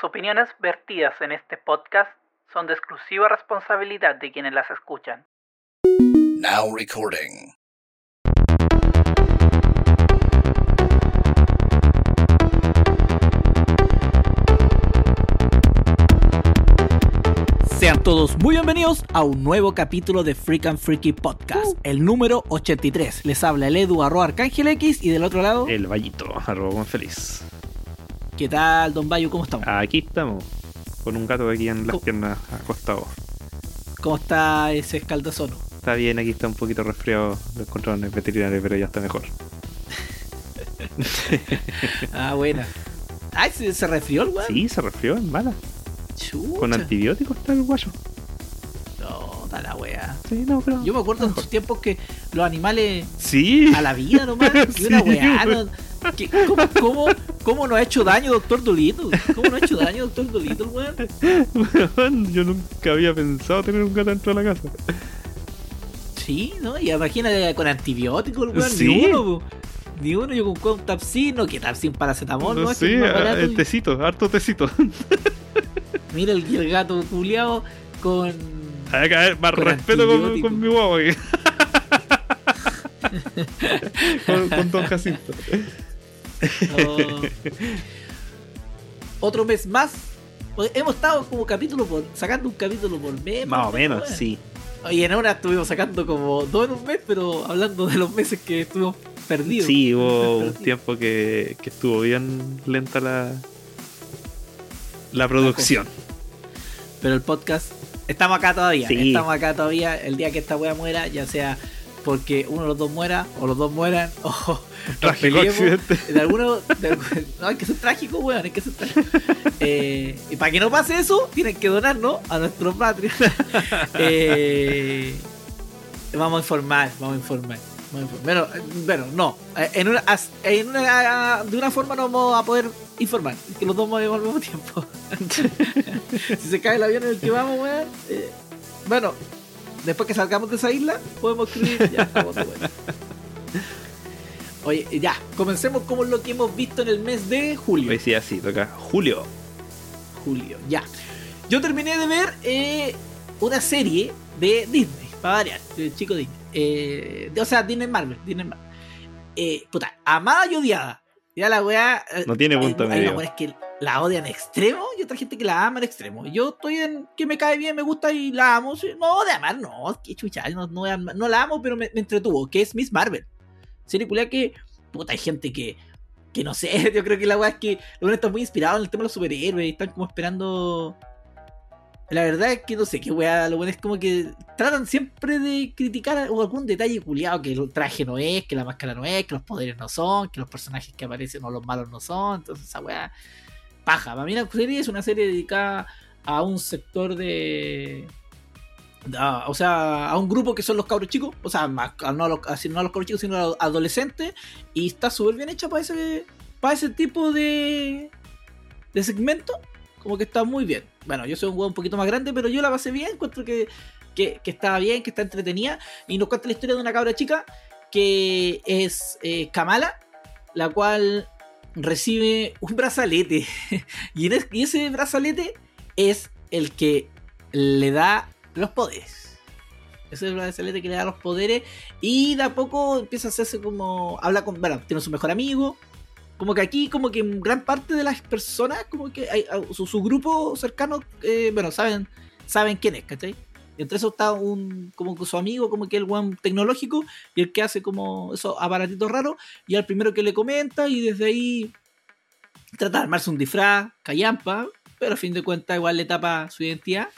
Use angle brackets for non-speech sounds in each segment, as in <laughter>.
Las opiniones vertidas en este podcast son de exclusiva responsabilidad de quienes las escuchan. Now recording. Sean todos muy bienvenidos a un nuevo capítulo de Freak and Freaky Podcast, el número 83. Les habla el Edu arroba Arcángel X y del otro lado, El Vallito, arroba buen feliz. ¿Qué tal, Don Bayo? ¿Cómo estamos? Aquí estamos, con un gato aquí en las piernas acostado. ¿Cómo está ese escaldazono? Está bien, aquí está un poquito resfriado, lo encontraron en el veterinario, pero ya está mejor. <laughs> Ah, buena. Ay, ¿se, se resfrió el weón? Sí, se resfrió, es mala. Chucha. Con antibióticos está el guayo. No, da la wea. Sí, no, pero. Yo me acuerdo en sus tiempos que los animales Sí. a la vida nomás, <laughs> que una Sí, weá, weón. no- ¿cómo, cómo, cómo nos ha hecho daño Doctor Dolittle? ¿Cómo nos ha hecho daño Doctor Dolittle, weón? Weón, Yo nunca había pensado tener un gato dentro de la casa. Sí, ¿no? Y imagínate con antibióticos, weón, Sí. ni uno, po. Ni uno, yo con, con Tapsin, no, que Tapsin paracetamol, ¿no? No barato el y- tecito, harto tecito. <laughs> Mira el, el gato culiao con. Hay que haber más Con respeto con, con mi guagua. aquí. <laughs> con, con Don Jacinto. Oh. <laughs> Otro mes más. Hemos estado como capítulo por. sacando un capítulo por mes. Más o menos, sí. Oye, en ahora estuvimos sacando como dos en un mes, pero hablando de los meses que estuvimos perdidos. Sí, hubo <laughs> un tiempo que, que estuvo bien lenta la, la producción. Pero el podcast, estamos acá todavía. Sí. Estamos acá todavía. El día que esta wea muera, ya sea porque uno de los dos muera, o los dos mueran, <laughs> o Trágico accidente. De alguno, de <laughs> no, hay que ser trágico, weón, hay que ser trágico. Eh, y para que no pase eso, tienen que donarnos a nuestro Patreon. <laughs> Eh, vamos a informar, vamos a informar. Bueno, eh, bueno, no. eh, En una, as- en una- de una forma no vamos a poder informar. Que los dos movemos al mismo tiempo. si se cae el avión en el que vamos, weón. eh, bueno, después que salgamos de esa isla, podemos escribir. Ya <laughs> estamos de vuelta. Oye, ya, comencemos con lo que hemos visto en el mes de julio. Hoy sí, así, toca Julio. Julio, ya. Yo terminé de ver eh, una serie de Disney, para variar, de chico Disney. Eh, de- o sea, Disney Marvel, Disney Marvel. Eh, puta, amada y odiada. Ya la weá. eh, No tiene hay- punto hay medio. una weá es que la odian extremo y otra gente que la ama en extremo. Yo estoy en que me cae bien, me gusta y la amo. No, de amar, no, qué chucha, no, no, no la amo, pero me, me entretuvo, que es Miss Marvel. Serie culia que, puta, hay gente que, que no sé, <laughs> yo creo que la weá es que los están muy inspirados en el tema de los superhéroes y están como esperando. La verdad es que no sé qué weá, lo bueno es como que tratan siempre de criticar algún detalle culiado, que el traje no es, que la máscara no es, que los poderes no son, que los personajes que aparecen o los malos no son, entonces esa weá paja. Para mí la serie es una serie dedicada a un sector de... o sea, a un grupo que son los cabros chicos, o sea, más, no, a los, no cabros chicos, sino a los adolescentes, y está súper bien hecha para ese, para ese tipo de, de segmento, como que está muy bien. Bueno, yo soy un weón un poquito más grande, pero yo la pasé bien, encuentro que, que, está bien, que está entretenida, y nos cuenta la historia de una cabra chica que es eh, Kamala, la cual recibe un brazalete, <laughs> y, y ese brazalete es el que le da los poderes. Ese es el brazalete que le da los poderes. Y de a poco empieza a hacerse como. Habla con. Bueno, tiene su mejor amigo. Como que aquí, como que gran parte de las personas, como que hay, su, su grupo cercano, eh, bueno, saben, saben quién es, ¿cachai? Entre eso está un, como su amigo, como que el one tecnológico, y el que hace como esos aparatitos raros, y al primero que le comenta, y desde ahí trata de armarse un disfraz, callampa, pero a fin de cuentas igual le tapa su identidad.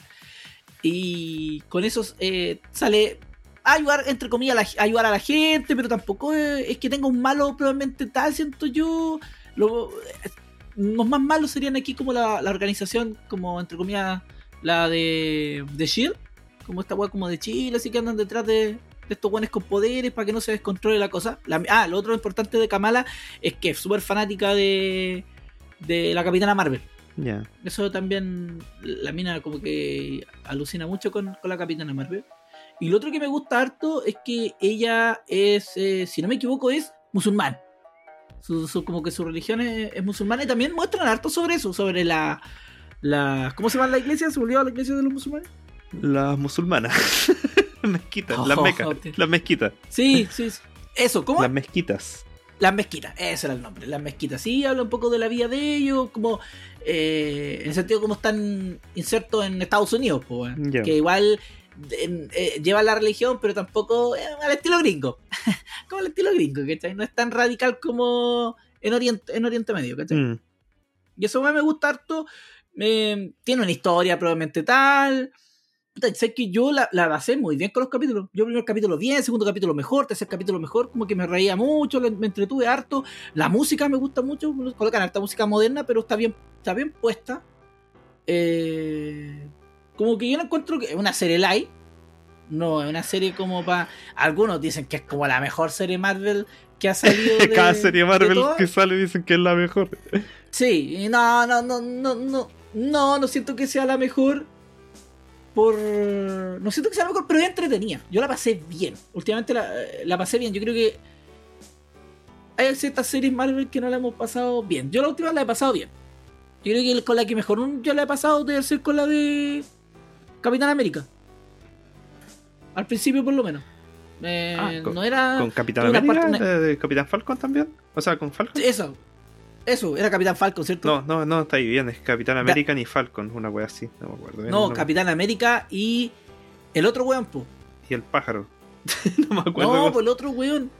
Y con eso eh, sale ayudar, entre comillas, a, la- ayudar a la gente, pero tampoco es, es que tenga un malo probablemente tal, siento yo. Lo- los más malos serían aquí como la, la organización, como entre comillas, la de, de Shield, como esta weá como de Chile, así que andan detrás de, de estos buenos con poderes para que no se descontrole la cosa. La- ah, lo otro importante de Kamala es que es súper fanática de, de la Capitana Marvel. Ya. Eso también la mina como que alucina mucho con, con la Capitana Marvel. Y lo otro que me gusta harto es que ella es, eh, si no me equivoco, es musulmán. Su, su- como que su religión es, es musulmana y también muestran harto sobre eso, sobre la la, ¿Cómo se llama la iglesia? ¿Se volvió a la iglesia de los musulmanes? Las musulmanas. <laughs> mezquitas, las Oh, mecas, ok. las mezquitas. Sí, sí. sí. Eso, ¿cómo? Las mezquitas. Las mezquitas, ese era el nombre, las mezquitas. Sí, habla un poco de la vida de ellos, como eh, en el sentido como están insertos en Estados Unidos. Ya. que igual en- eh, lleva la religión, pero tampoco eh, al estilo gringo. <laughs> como al estilo gringo, ¿cachai? No es tan radical como en Oriente, en Oriente Medio, ¿cachai? Mm. Y eso me gusta harto. eh, tiene una historia probablemente tal. Puta, sé que yo la, la basé muy bien con los capítulos. Yo primer capítulo bien, segundo capítulo mejor, tercer capítulo mejor, como que me reía mucho, me entretuve harto. La música me gusta mucho, colocan harta música moderna, pero está bien, está bien puesta. Eh, como que yo no encuentro que es una serie light. No, es una serie como para. Algunos dicen que es como la mejor serie Marvel que ha salido. <laughs> De, Cada serie Marvel que sale dicen que es la mejor. Sí, no, no, no, no, no, no, no siento que sea la mejor. Por. No siento que sea la mejor, pero es entretenida. Yo la pasé bien. Últimamente la, la pasé bien. Yo creo que. Hay ciertas series Marvel que no la hemos pasado bien. Yo la última la he pasado bien. Yo creo que con la que mejor yo la he pasado debe ser con la de. Capitán América. Al principio, por lo menos. Eh, Ah, con- no era. ¿Con Capitán América? parte- una- ¿De, de Capitán Falcon también? O sea, ¿con Falcon? Eso. Eso, era Capitán Falcon, ¿cierto? No, no, no, está ahí bien. Es Capitán América ni Falcon, una wea así. No me acuerdo. bien No. Capitán América y el otro weón, po. Y el pájaro. <laughs> no me acuerdo. No, pues el otro weón.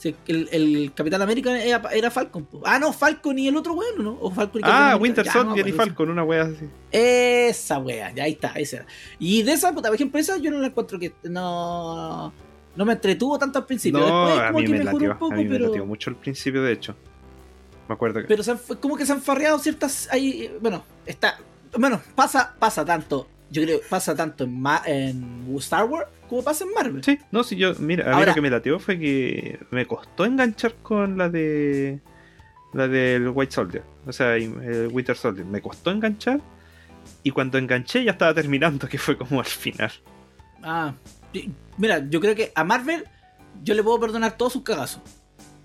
Sí, el, el Capitán América era, era Falcon. Ah, no, Falcon y el otro weón, ¿no? O Falcon y Capitán Ah. Winter Ya, no, Soldier y Falcon, una wea así. Esa wea, ya ahí está, esa era. Y de esa, puta, por ejemplo, esa yo no la encuentro que no. No me entretuvo tanto al principio. No, Después a como mí que me mejoró latió. un poco, a mí me pero. latió mucho al principio, de hecho. Me acuerdo que. Pero se han- fue como que se han farreado ciertas. Ahí, bueno, está. Bueno, pasa, pasa tanto. Yo creo pasa tanto en, Ma- en Star Wars como pasa en Marvel. Sí, no, si yo, mira, a mí Ahora- lo que me latió fue que me costó enganchar con la de. La del White Soldier, o sea, el Winter Soldier. Me costó enganchar y cuando enganché ya estaba terminando, que fue como al final. Ah, mira, yo creo que a Marvel yo le puedo perdonar todos sus cagazos.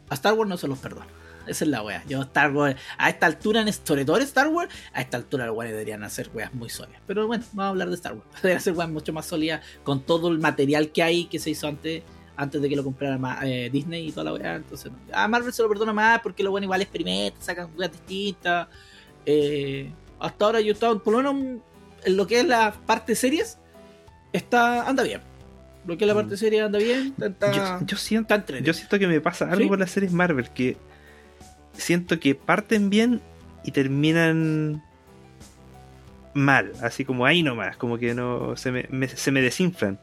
A Star Wars no se los perdono. Esa es la wea. Yo Star Wars, a esta altura, en sobre todo en Star Wars, a esta altura los weones deberían hacer weas muy sólidas. Pero bueno, vamos a hablar de Star Wars. <laughs> Deberían hacer weas mucho más sólidas con todo el material que hay que se hizo antes. Antes de que lo comprara eh, Disney y toda la wea. Entonces, no. a Marvel se lo perdona más porque los bueno igual experimentan, sacan weas distintas. Eh, hasta ahora yo estaba, por lo menos en lo que es la parte series, está anda bien. Lo que es la parte Mm. serie anda bien. Está, Yo, yo siento, yo que me pasa algo ¿Sí? con las series Marvel, que siento que parten bien y terminan mal, así como ahí nomás, como que no se me, me- se me desinflan.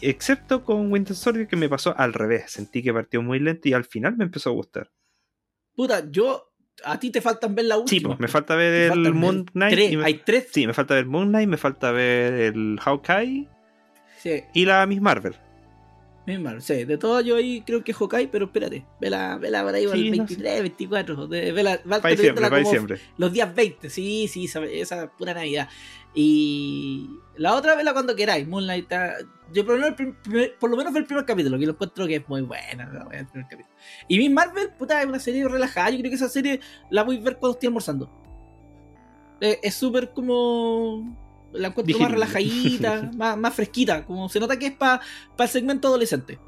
Excepto con Winter Soldier que me pasó al revés, sentí que partió muy lento y al final me empezó a gustar. Puta, yo. A ti te faltan ver la última. Sí, pues me falta ver el Moon Knight. tres, y me- Hay tres. Sí, me falta ver Moon Knight, me falta ver el Hawkeye Sí, y la Miss Marvel. Misma, sí, de todas yo ahí creo que Hawkeye, pero espérate. Vela, vela por ahí Sí, el no 23, 24. De, vela, va- Para viéndola para como diciembre. Los días 20, sí, sí, esa, esa pura Navidad. Y la otra vela cuando queráis. Moonlight está- Yo por lo, menos, el primer- por lo menos fue el primer capítulo, que lo encuentro que es muy buena. la wea, el primer capítulo. Y Miss Marvel, puta, es una serie relajada. Yo creo que esa serie la voy a ver cuando estoy almorzando. Eh, es súper como. La encuentro más relajadita, <laughs> más, más fresquita. Como se nota que es para el segmento adolescente.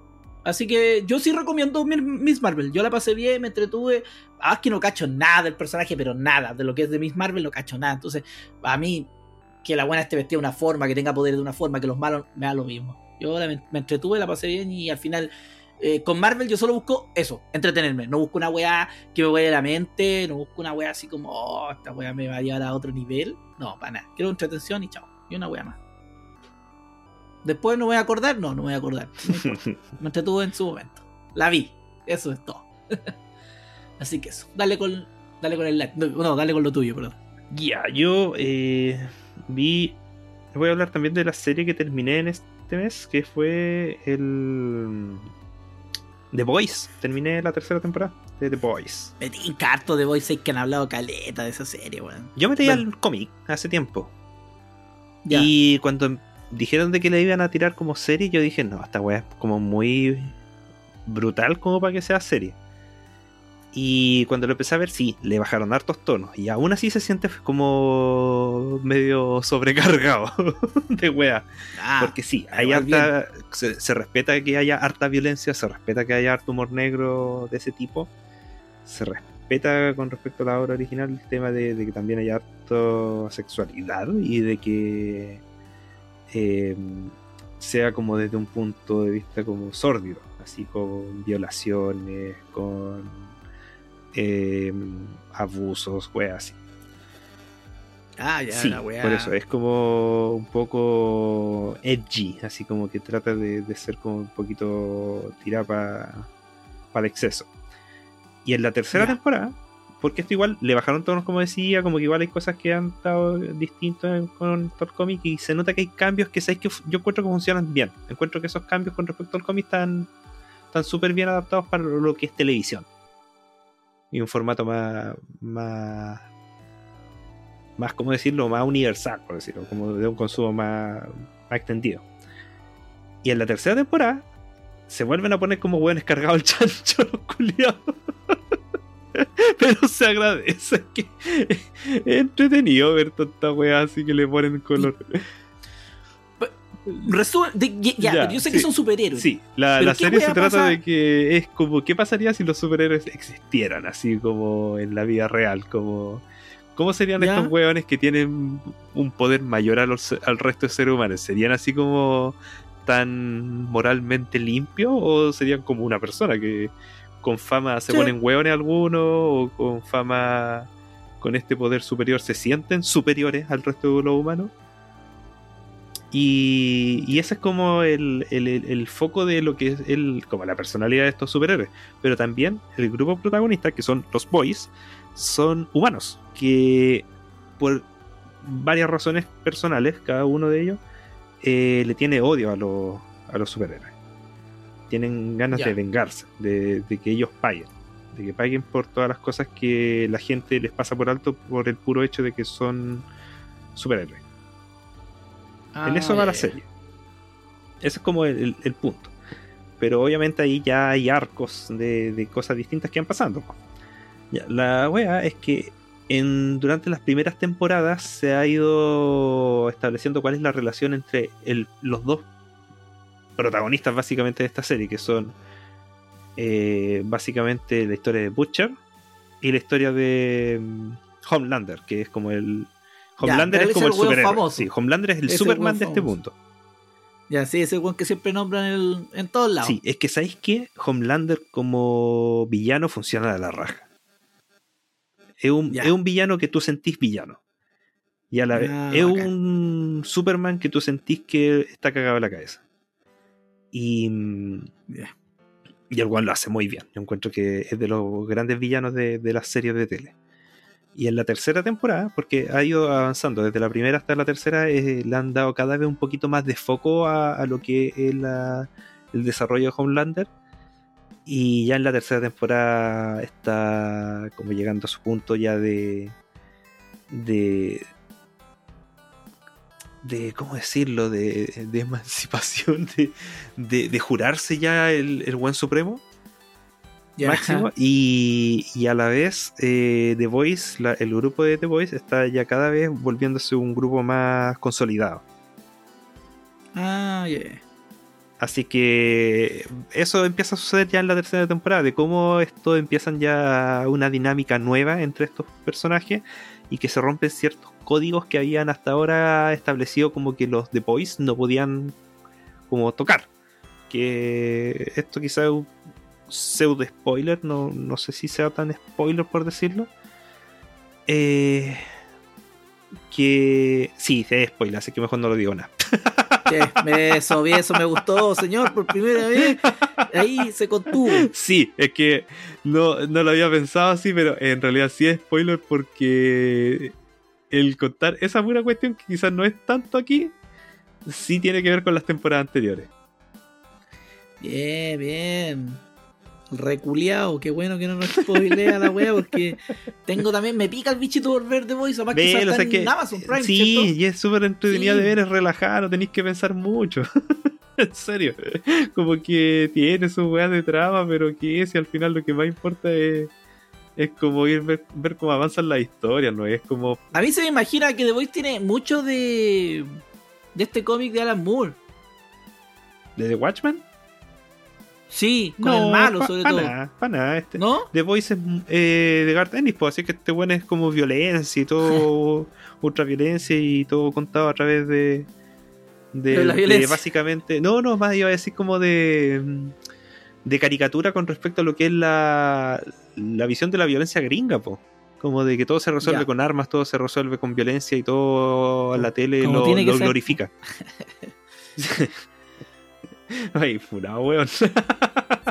Así que yo sí recomiendo Mi- Miss Marvel. Yo la pasé bien, me entretuve. Ah, es que no cacho nada del personaje, pero nada. De lo que es de Miss Marvel no cacho nada. Entonces, a mí, que la buena esté vestida de una forma, que tenga poder de una forma, que los malos me da lo mismo. Yo la- me entretuve, la pasé bien y al final. Eh, con Marvel yo solo busco eso, entretenerme. No busco una weá que me vaya la mente, no busco una weá así como, oh, esta weá me va a llevar a otro nivel. No, para nada. Quiero entretención y chao. Y una weá más. Después no voy a acordar, no, no voy a acordar. <laughs> Me entretuvo en su momento. La vi. Eso es todo. <laughs> Así que eso. Dale con, dale con el like. No, no, dale con lo tuyo, perdón. Ya, yo eh, vi. Voy a hablar también de la serie que terminé en este mes, que fue el. The Boys. Terminé la tercera temporada de The Boys. Me tinca harto de Boys que han hablado caleta de esa serie, weón. Yo me Bueno. al cómic hace tiempo. Ya. Y cuando dijeron de que le iban a tirar como serie, yo dije, no, esta weá es como muy brutal como para que sea serie. Y cuando lo empecé a ver, sí, le bajaron hartos tonos. Y aún así se siente como medio, sobrecargado <laughs> de wea. Ah, Porque sí, hay harta, se, se respeta que haya harta violencia, se respeta que haya harto humor negro de ese tipo. Se respeta con respecto a la obra original el tema de, de que también haya harto sexualidad y de que eh, sea como desde un punto de vista como sórdido, así con violaciones, con eh, abusos, weas así. Ah, ya, Sí, la por eso es como un poco edgy, así como que trata de, de ser como un poquito tirada para el exceso. Y en la tercera Ya. temporada, porque esto igual le bajaron tonos, como decía, como que igual hay cosas que han estado distintas con el cómic y se nota que hay cambios que, ¿sabes? que yo encuentro que funcionan bien. Encuentro que esos cambios con respecto al cómic están están súper bien adaptados para lo que es televisión. Y un formato más, más más, ¿cómo decirlo? Más universal, por decirlo, como de un consumo más, más extendido. Y en la tercera temporada se vuelven a poner como hueones cargados el chancho, <laughs> los culiados. <laughs> Pero se agradece que <laughs> es entretenido ver tanta wea así que le ponen color. Resumen, ya, yo sé sí. que son superhéroes. Sí, la, la ¿qué serie se trata de que es como, ¿qué pasaría si los superhéroes existieran así como en la vida real? Como, ¿Cómo serían Ya. estos hueones que tienen un poder mayor a los- al resto de seres humanos? ¿Serían así como tan moralmente limpios o serían como una persona que con fama se Sí. ponen hueones algunos o con fama con este poder superior se sienten superiores al resto de los humanos? Y, y ese es como el, el- foco de lo que es el, como la personalidad de estos superhéroes. Pero también el grupo protagonista, que son los boys, son humanos. Que por varias razones personales, cada uno de ellos, eh, le tiene odio a los, a los superhéroes. Tienen ganas de vengarse, de, de que ellos paguen. De que paguen por todas las cosas que la gente les pasa por alto por el puro hecho de que son superhéroes. En Ah, eso va la serie. Ese es como el, el- el punto. Pero obviamente ahí ya hay arcos de, de cosas distintas que van pasando. Ya, la wea es que en, durante las primeras temporadas se ha ido estableciendo cuál es la relación entre el- los dos protagonistas básicamente de esta serie, que son eh, básicamente la historia de Butcher y la historia de mm, Homelander, que es como el... Homelander es como el el superhéroe. famoso. Sí, Homelander es el Ese Superman de este mundo. Ya, sí, ese weón que siempre nombran en, el- en todos lados. Sí, es que ¿sabéis qué? Homelander como villano funciona de la raja. Es un, es un villano que tú sentís villano. Y a la vez Ah, es bacán. un Superman que tú sentís que está cagado en la cabeza. Y, mm, y el cual lo hace muy bien. Yo encuentro que es de los grandes villanos de, de las series de tele. Y en la tercera temporada, porque ha ido avanzando desde la primera hasta la tercera, eh, le han dado cada vez un poquito más de foco a, lo que es el desarrollo de Homelander. Y ya en la tercera temporada está como llegando a su punto ya de. de. de ¿cómo decirlo? de, de emancipación, <laughs> de, de, de jurarse ya el, el buen supremo Máximo y, y a la vez eh, The Voice, la- el grupo de The Voice está ya cada vez volviéndose un grupo más consolidado. Ah, ya. Así que eso empieza a suceder ya en la tercera temporada, de cómo esto empiezan ya una dinámica nueva entre estos personajes y que se rompen ciertos códigos que habían hasta ahora establecido como que los The Boys no podían como tocar. Que esto quizá es un pseudo spoiler, no, no sé si sea tan spoiler por decirlo. Eh, que sí, es spoiler, así que mejor no lo digo nada. <laughs> Eso, bien, eso me gustó, señor, por primera vez. Ahí se contuvo. Sí, es que no, no lo había pensado así, pero en realidad sí es spoiler porque el contar esa pura cuestión que quizás no es tanto aquí, sí tiene que ver con las temporadas anteriores. Bien, bien. Reculeado, qué bueno que no nos spoilea la wea, porque tengo también, me pica el bichito por ver The Voice, además que está o sea en que- Amazon Prime, sí, ¿cierto? y es súper entretenida Sí. de ver, es relajada, no tenéis que pensar mucho. <laughs> en serio. Como que tiene su weá de trama, pero que si al final lo que más importa es, Es como ir ver, ver cómo avanzan las historias, ¿no? Es como. A mí se me imagina que The Voice tiene mucho de. de este cómic de Alan Moore. ¿De The Watchmen? Sí, con el malo, pa- sobre pa todo. nada, pa nada. Este, ¿No? The Voice es eh, de Garth Ennis, pues, así que este bueno es como violencia y todo, <laughs> ultra violencia y todo contado a través de. De, De la de básicamente. No, no, más iba a decir como de. mm, De caricatura con respecto a lo que es la, la visión de la violencia gringa, po. Como de que todo se resuelve Ya. con armas, todo se resuelve con violencia y todo la tele Como lo, lo glorifica. <laughs> <laughs> Ay, funado, weón. <laughs>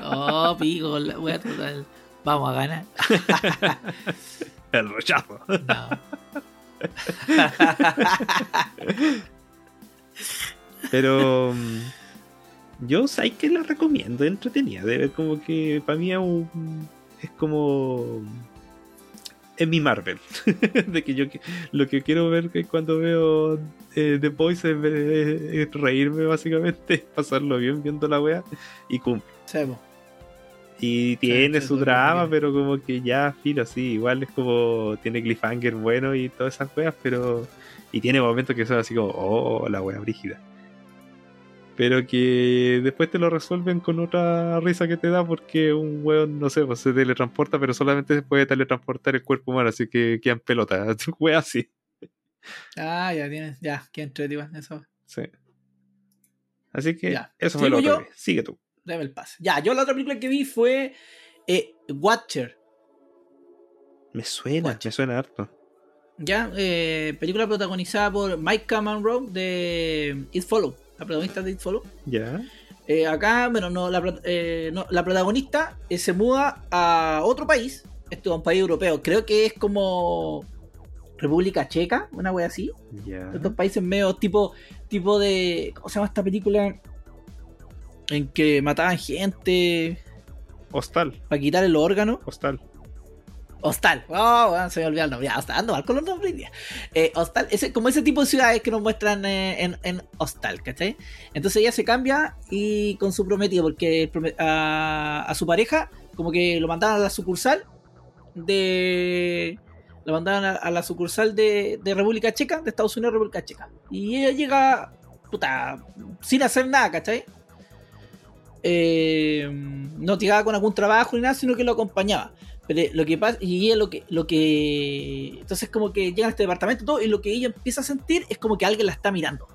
Oh, pico, la wea total. Vamos a ganar. <laughs> El rechazo. No. Pero mm, yo sé que la recomiendo, entretenida. De ver como que para mí es, un- es como. Es mi Marvel. <laughs> de que yo lo que quiero ver que cuando veo eh, The Boys es, es reírme básicamente, <laughs> pasarlo bien viendo la wea y cumple. Sebo. Y tiene su drama, pero como que ya, filo, sí, igual es como tiene cliffhanger bueno y todas esas weas, pero. Y tiene momentos que son así como, oh, la wea brígida. Pero que después te lo resuelven con otra risa que te da porque un weón, no sé, pues se teletransporta, pero solamente se puede teletransportar el cuerpo humano, así que quedan pelotas. <laughs> Wea así. Ah, ya tienes. Ya, que entretenido eso. Sí. Así que Ya. eso fue ¿Sigo lo otro. Sigue tú. Dame el pase. Ya, yo la otra película que vi fue eh, Watcher. Me suena, Watch. me suena harto. Ya, eh, película protagonizada por Mike Monroe de It Follow, la protagonista de It Follow. ¿Ya? Eh, acá, bueno, no, la, eh, no, la protagonista eh, se muda a otro país, esto es un país europeo, creo que es como República Checa, una wea así. Ya. Estos países medio tipo, tipo de, ¿cómo se llama esta película? En que mataban gente Hostal, para quitarle los órganos. hostal. Hostal. Oh, se me olvidó el nombre. Ya, está dando mal con los nombres. Eh, Hostal, ese, como ese tipo de ciudades que nos muestran eh, en, en Hostal, ¿cachai? Entonces ella se cambia y con su prometido, porque a, su pareja, como que lo mandaban a la sucursal de. Lo mandaban a, la sucursal de, de República Checa, de Estados Unidos, República Checa. Y ella llega, puta, sin hacer nada, ¿cachai? Eh, no llegaba con algún trabajo ni nada, sino que lo acompañaba. Pero lo que pasa, y ella lo que, lo que. Entonces, como que llega a este departamento y todo, y lo que ella empieza a sentir es como que alguien la está mirando.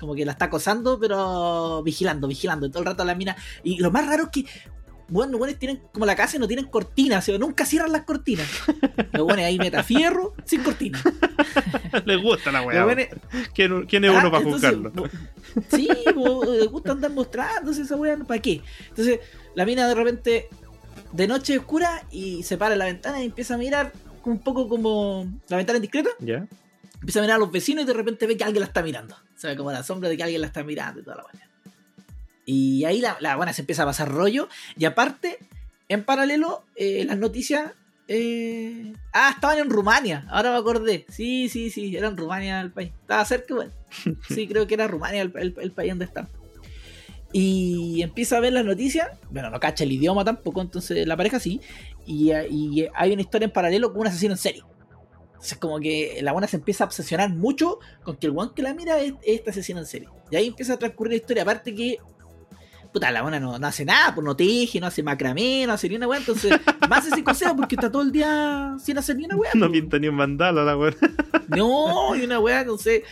Como que la está acosando, pero vigilando, vigilando. Todo el rato la mira. Y lo más raro es que. Bueno, los buenos tienen como la casa y no tienen cortinas, o sea, nunca cierran las cortinas. Los buenos ahí metafierro sin cortinas. <laughs> Le gusta la weá. buenos- ¿Quién, quién es Ah, uno para entonces, juzgarlo? bo- Sí, bo, le gusta andar mostrándose esa weá, ¿para qué? Entonces, la mina de repente, de noche oscura, y se para en la ventana y empieza a mirar un poco como la ventana indiscreta, ¿Ya? empieza a mirar a los vecinos y de repente ve que alguien la está mirando. Se ve como la sombra de que alguien la está mirando y toda la. Y ahí la, la buena se empieza a pasar rollo, y aparte, en paralelo, eh, las noticias. eh, Ah, estaban en Rumania, ahora me acordé. Sí, sí, sí, era en Rumania el país. Estaba cerca, bueno. <laughs> Sí, creo que era Rumania el, el- el país donde está. Y empieza a ver las noticias. Bueno, no cacha el idioma tampoco, entonces la pareja sí. Y, y hay una historia en paralelo con un asesino en serie. Entonces, como que la buena se empieza a obsesionar mucho con que el one que la mira es, es este asesino en serie. Y ahí empieza a transcurrir la historia. Aparte que. Puta, la buena no, no hace nada, pues no teje, no hace macramé, no hace ni una weá. Entonces, <laughs> más ese coseo porque está todo el día sin hacer ni una weá. No pues. pinta ni un mandala la weá. No, y una weá, entonces.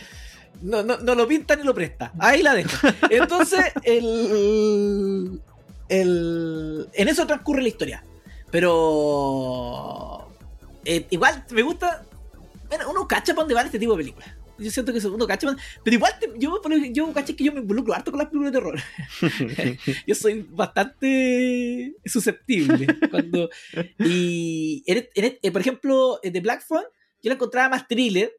No, no, no lo pinta ni lo presta. Ahí la dejo. Entonces, <laughs> el. el en eso transcurre la historia. Pero. eh, igual me gusta. Bueno, uno cacha para dónde van este tipo de películas. Yo siento que uno cacha. pa' Pero igual, te- yo, yo caché que yo me involucro harto con las películas de terror. <laughs> yo soy bastante susceptible. Cuando, y, en- en- eh, por ejemplo, eh, de Black Phone, yo la encontraba más thriller.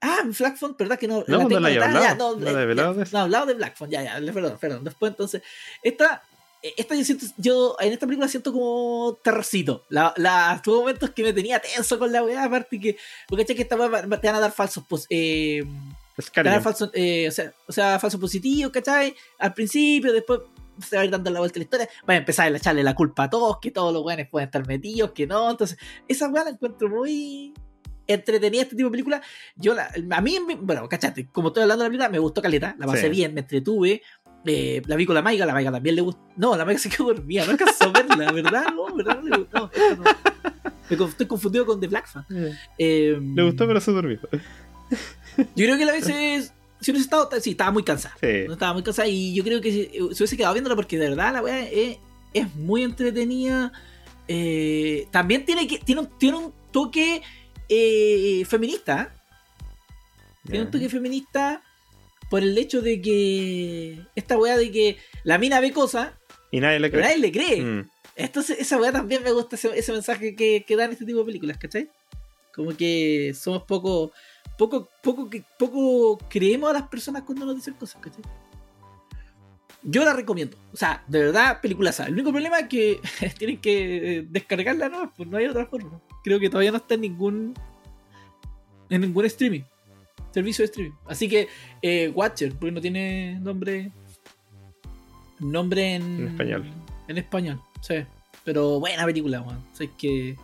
Ah, Black Phone, ¿verdad que no? No, no tengo la he anotada, ya, hablado, no, no la he hablado de no, hablado de Black Phone, ya, ya, perdón, perdón. Después, entonces, esta, esta yo siento, yo en esta película siento como terrorcito. La, la, tuvo momentos que me tenía tenso con la weá, aparte que, porque che que esta weá te van a dar falsos, pues, eh, te van a dar falsos, eh, o sea, o sea, falsos positivos, ¿cachai? Al principio, después se va a ir dando la vuelta a la historia, va a empezar a echarle la culpa a todos, que todos los weones pueden estar metidos, que no. Entonces, esa weá la encuentro muy entretenida este tipo de película. Yo la, a mí, bueno, cachate, como estoy hablando de la película, me gustó caleta, la pasé Sí. bien, me entretuve. eh, la vi con la Maiga, la Maiga también le gustó. No, la Maiga se quedó dormida, no alcanzó a verla, <laughs> ¿verdad? No, ¿verdad? No, le gustó, no, estoy confundido con The Black Fan. Eh, Le gustó, pero se durmió. Yo creo que la veces. Si hubiese estado. Sí, estaba muy cansada. Sí. No estaba muy cansada y yo creo que si, se hubiese quedado viéndola porque de verdad la weá es, es muy entretenida. Eh, también tiene, que, tiene, un, tiene un toque eh, feminista. Tiene un toque feminista por el hecho de que. Esta weá de que la mina ve cosas, Y nadie le cree. nadie le cree. Mm. Entonces, esa weá también me gusta, ese, ese mensaje que, que dan este tipo de películas, ¿cachai? Como que somos poco, poco, poco, poco creemos a las personas cuando nos dicen cosas, ¿cachai? Yo la recomiendo. O sea, de verdad, película El único problema es que <laughs> tienen que descargarla, ¿no? Pues no hay otra forma. Creo que todavía no está en ningún. En ningún streaming. Servicio de streaming. Así que, eh, Watcher, porque no tiene nombre. Nombre en. En español. En español, sí. Pero buena película, weón. O sea, es que.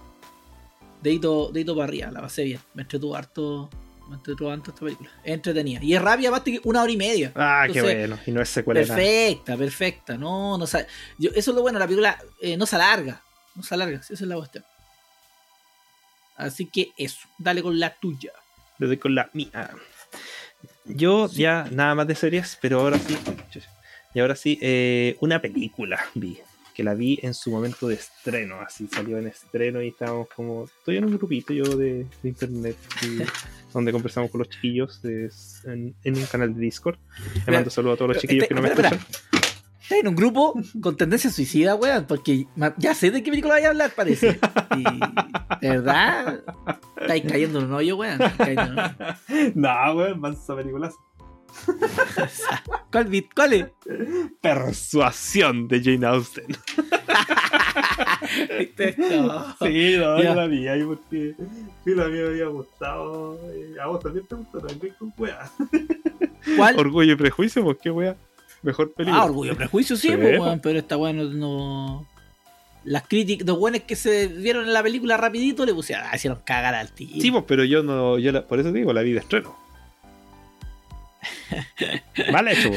Dedito, dedito para arriba, la pasé bien. Me entretuvo harto. Me entretuvo harto esta película. Es entretenida. Y es rápida, aparte que una hora y media. Ah, qué bueno. Y no es secuela nada. Perfecta, perfecta. No, no sa- yo, Eso es lo bueno, la película eh, no se alarga. No se alarga, sí, esa es la cuestión. Así que eso, dale con la tuya. Le doy con la mía. Yo ya nada más de series, pero ahora sí. Y ahora sí, eh, una película vi. Que la vi en su momento de estreno. Así salió en estreno y estábamos como. Estoy en un grupito yo de, de internet. y- <laughs> donde conversamos con los chiquillos de- en, en un canal de Discord. Le mando saludos a todos los chiquillos que no me espera, escuchan. Estás en un grupo con tendencia suicida, weón, porque ya sé de qué película voy a hablar, parece. Y, verdad, estáis cayendo en un hoyo, weón. <laughs> no, weón, mansa película. <laughs> ¿Cuál, vi- cuál es? Persuasión de Jane Austen. <laughs> Sí, no, yo la vi ahí porque sí, la mía me había gustado. eh, A vos también te gustó también con weá. ¿Cuál? Orgullo y prejuicio, pues qué weá. Mejor película. Ah, Orgullo y Prejuicio, sí, Sí, pues, weón, pero esta weón no, no- Las críticas, los buenos que se vieron en la película rapidito le pusieron, ah, hicieron cagar al tío. Sí, pues, pero yo no, yo la- por eso te digo, la vi de estreno. Mal hecho.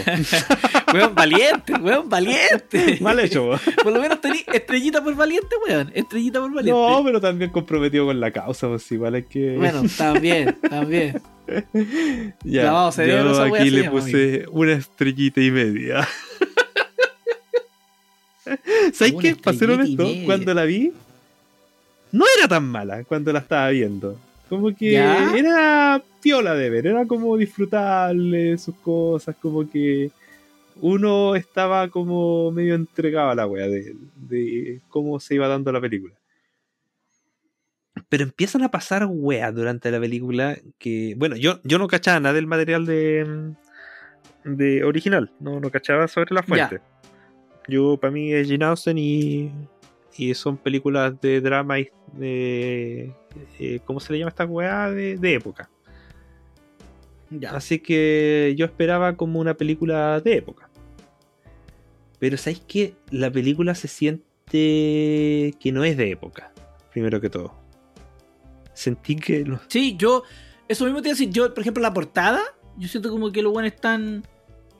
<laughs> Weón valiente, weón valiente. Mal hecho, po. Por lo menos tení estrellita por valiente, weón. Estrellita por valiente. No, pero también comprometido con la causa, pues igual es que. <laughs> Bueno, también, también. <laughs> ya. cerebro, yo aquí le puse una estrellita y media. ¿Sabes qué? Para ser honesto, cuando la vi, no era tan mala cuando la estaba viendo. Como que ¿Ya? era piola de ver, era como disfrutable sus cosas, como que uno estaba como medio entregado a la wea de, de cómo se iba dando la película. Pero empiezan a pasar weas durante la película que, bueno, yo, yo no cachaba nada del material de, de original, no, no cachaba sobre la fuente. Yo, para mí, es Jane Austen y, y son películas de drama y de. eh, ¿Cómo se le llama esta weá? De, de época. Ya. Así que yo esperaba como una película de época. Pero ¿sabéis que La película se siente que no es de época, primero que todo. Sentí que los... Sí, yo, eso mismo te iba a decir, yo, por ejemplo, la portada, yo siento como que los buenos están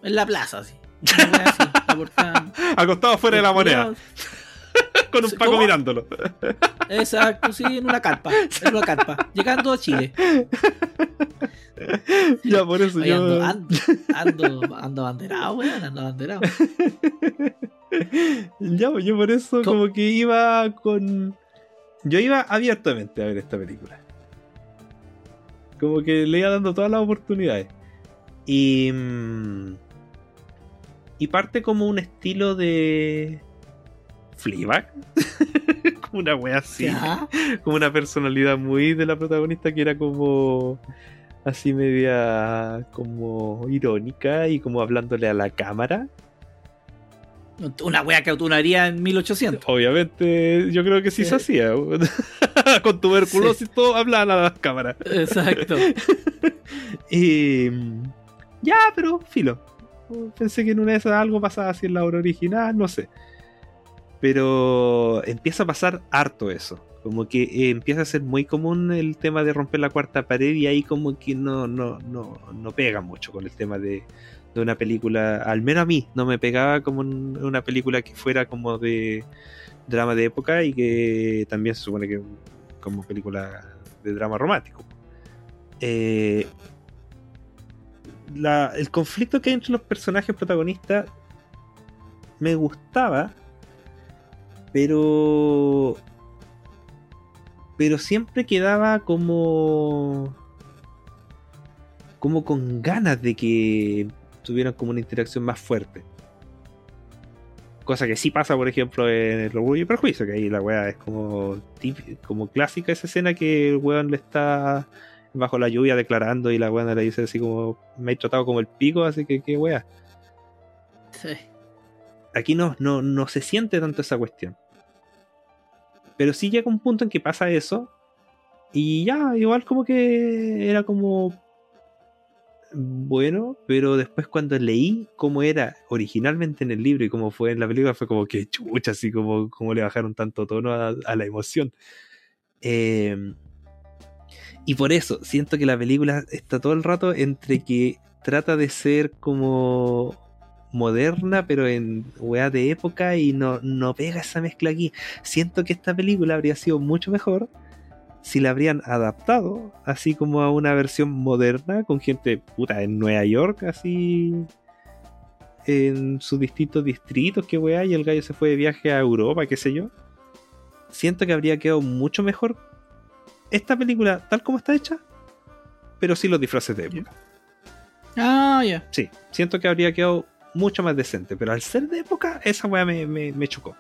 en la plaza, así. <laughs> Así, la portada. Acostado fuera de la moneda, <laughs> con un paco ¿cómo? mirándolo. Exacto, sí, en una carpa, en una carpa, llegando a Chile. ya, por eso Oye, yo... ando, ando, ando, ando banderado, weón, ando banderado. Ya, pues, yo por eso ¿Cómo? como que iba con... Yo iba abiertamente a ver esta película. Como que le iba dando todas las oportunidades. Y... mm, Y parte como un estilo de... Fleabag. <laughs> como una wea así. Ya. Como una personalidad muy de la protagonista que era como... Así media como irónica y como hablándole a la cámara. Una wea que harías en 1800. Obviamente, yo creo que sí se Sí. hacía. <laughs> Con tuberculosis todo hablaban a las cámaras. Exacto. <laughs> Y. Ya, pero filo. pensé que en una de esas algo pasaba así en la obra original, no sé. Pero empieza a pasar harto eso. Como que eh, empieza a ser muy común el tema de romper la cuarta pared y ahí como que no, no, no, no pega mucho con el tema de, de una película, al menos a mí, no me pegaba como un- una película que fuera como de drama de época y que también se supone que como película de drama romántico. Eh, la- el conflicto que hay entre los personajes protagonistas me gustaba, pero pero siempre quedaba como como con ganas de que tuvieran como una interacción más fuerte. Cosa que sí pasa, por ejemplo, en el Orgullo y Perjuicio, que ahí la weá es como, típica- como clásica esa escena que el weón le está bajo la lluvia declarando y la weá le dice así como, me he tratado como el pico, así que qué weá. Sí. Aquí no, no, no se siente tanto esa cuestión. Pero sí llega un punto en que pasa eso. Y ya, igual como que era como bueno, pero después cuando leí cómo era originalmente en el libro y cómo fue en la película, fue como que chucha, así como, como le bajaron tanto tono a, la emoción. Eh, y por eso, siento que la película está todo el rato entre que trata de ser como moderna, pero en weá de época y no, no pega esa mezcla aquí. Siento que esta película habría sido mucho mejor si la habrían adaptado así como a una versión moderna con gente puta en Nueva York, así en sus distintos distritos, que weá, y el gallo se fue de viaje a Europa, qué sé yo. Siento que habría quedado mucho mejor esta película tal como está hecha, pero sin los disfraces de época. Ah, ya. Sí, siento que habría quedado mucho más decente, pero al ser de época, esa weá me, me- me chocó.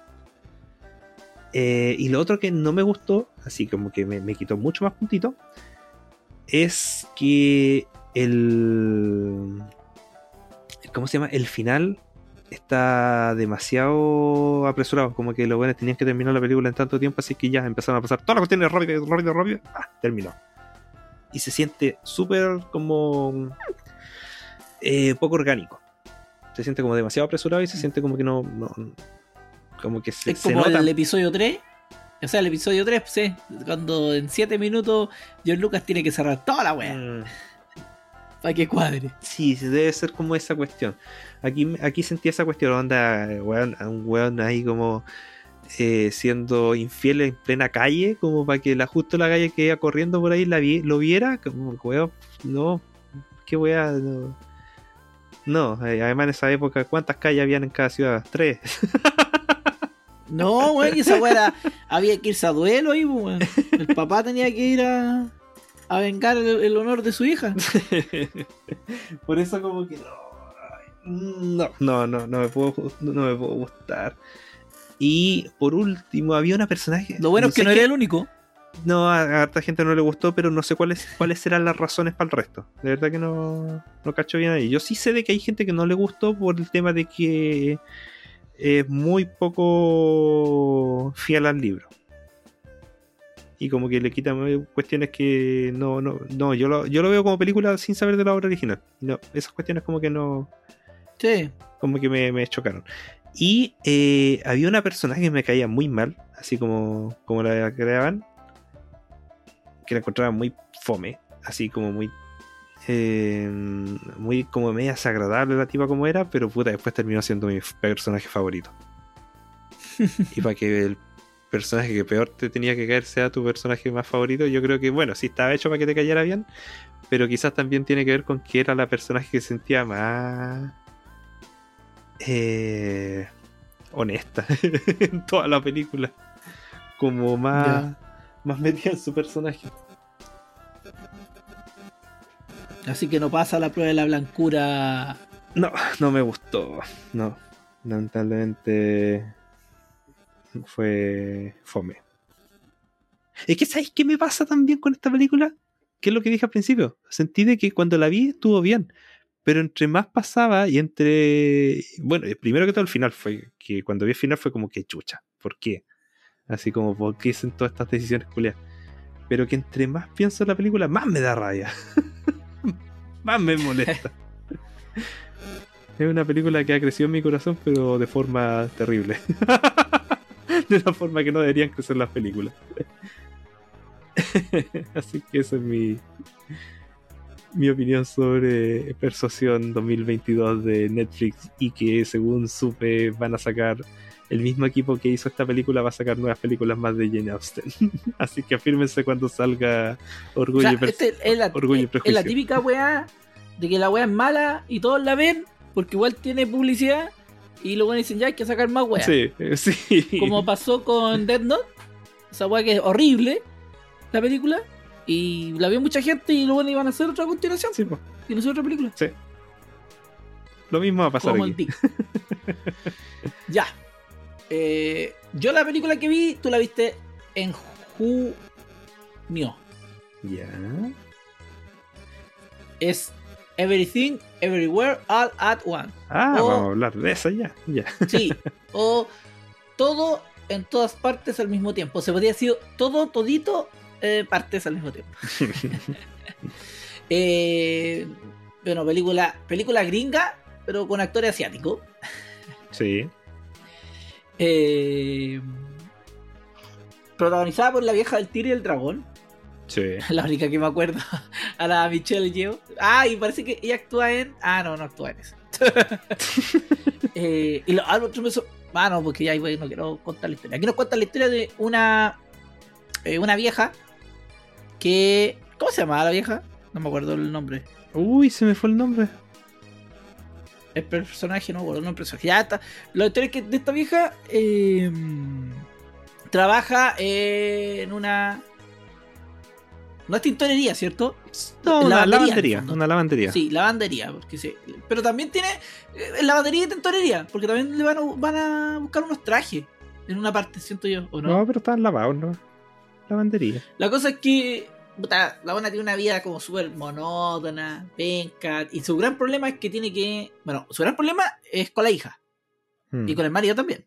Eh, y lo otro que no me gustó, así como que me, me quitó mucho más puntito, es que el. ¿Cómo se llama? El final está demasiado apresurado. Como que los buenos tenían que terminar la película en tanto tiempo, así que ya empezaron a pasar todas las cuestiones rápido, rápido, rápido. Ah, terminó. Y se siente súper como. eh, poco orgánico. Se siente como demasiado apresurado y se siente como que no. no- como que se, Es se como nota. el episodio 3. O sea, el episodio 3, sí. Cuando en 7 minutos John Lucas tiene que cerrar toda la wea. Mm. Para que cuadre. Sí, debe ser como esa cuestión. Aquí, aquí sentí esa cuestión, onda, weón, un weón ahí como eh, siendo infiel en plena calle, como para que la justo la calle que iba corriendo por ahí la vi- lo viera, como weón, no, qué weá, no. No, eh, además en esa época, ¿cuántas calles habían en cada ciudad? Tres. <laughs> No, weón, esa wea era- había que irse a duelo ahí, weón. El papá tenía que ir a, a vengar el, el honor de su hija. <laughs> Por eso como que no. No, no, no, no me puedo, no me puedo gustar. Y por último, había una personaje. Lo bueno es que no era el único. No, a, harta gente no le gustó, pero no sé cuáles cuáles serán las razones para el resto. De verdad que no, no cacho bien ahí. Yo sí sé de que hay gente que no le gustó por el tema de que es muy poco fiel al libro. Y como que le quita cuestiones que no, no, no, yo lo, yo lo veo como película sin saber de la obra original. No, esas cuestiones como que no, Sí. como que me, me chocaron. Y eh, había una personaje que me caía muy mal, así como, como la creaban, que la encontraba muy fome, así como muy. eh, muy como media desagradable la tipa como era, pero puta, después terminó siendo mi personaje favorito. <laughs> y para que el personaje que peor te tenía que caer sea tu personaje más favorito, yo creo que, bueno, sí estaba hecho para que te cayera bien, pero quizás también tiene que ver con que era la personaje que sentía más eh, honesta <laughs> en toda la película. Como más, más metida en su personaje. Así que no pasa la prueba de la blancura. No, no me gustó. No, lamentablemente fue fome. Es que, ¿sabéis qué me pasa también con esta película? Que es lo que dije al principio. Sentí de que cuando la vi estuvo bien. Pero entre más pasaba y entre. Bueno, primero que todo el final fue. Que cuando vi el final fue como que chucha. ¿Por qué? Así como, ¿por qué hacen todas estas decisiones culiadas? Pero que entre más pienso en la película, más me da rabia. <laughs> más me molesta. <laughs> Es una película que ha crecido en mi corazón, pero de forma terrible. <laughs> de una forma que no deberían crecer las películas. Así que esa es mi, mi opinión sobre Persuasión 2022 de Netflix y que según supe van a sacar el mismo equipo que hizo esta película va a sacar nuevas películas más de Jane Austen. <laughs> Así que afírmense cuando salga Orgullo, O sea, y, este es, la, Orgullo y es Prejuicio. la típica weá de que la weá es mala y todos la ven porque igual tiene publicidad y luego dicen ya hay que sacar más weá. Sí, eh, <laughs> sí. Como pasó con Dead Note, esa weá que es horrible, la película, y la vio mucha gente y luego iban a hacer otra continuación Sí, po. y no otra película. Lo mismo va a pasar Como el aquí. Dick. <laughs> ya. Eh, yo la película que vi, tú la viste en junio. Ya. Es Everything, Everywhere, All at Once. Ah, O- vamos a hablar de esa ya. Ya. Sí. <laughs> o todo en todas partes al mismo tiempo. Se podría decir todo, todito, eh, partes al mismo tiempo. <laughs> Eh, bueno, película, película gringa, pero con actores asiáticos. Sí. Eh, protagonizada por la vieja del tigre y el dragón. Sí. <laughs> La única que me acuerdo. A la Michelle Yeoh. Ah, y parece que ella actúa en. Ah, no, no actúa en eso. <laughs> Eh, y lo, ah, lo otro me so- Ah, no, porque ya no quiero contar la historia. Aquí nos cuenta la historia de una. eh, una vieja. Que. ¿Cómo se llamaba la vieja? No me acuerdo el nombre. Uy, se me fue el nombre. El personaje, no el nombre del personaje. Ya está. La historia es que de esta vieja. eh, trabaja en una. No es tintorería, ¿cierto? No, una Lavandería, el lavandería. Una lavandería. Sí, lavandería, porque sí. Pero también tiene eh, lavandería y tintorería, porque también le van a, van a buscar unos trajes en una parte, siento yo, ¿o no? No, pero estaban lavados, ¿no? Lavandería. La cosa es que puta, la buena tiene una vida como súper monótona, penca, y su gran problema es que tiene que... Bueno, su gran problema es con la hija Hmm. y con el marido también.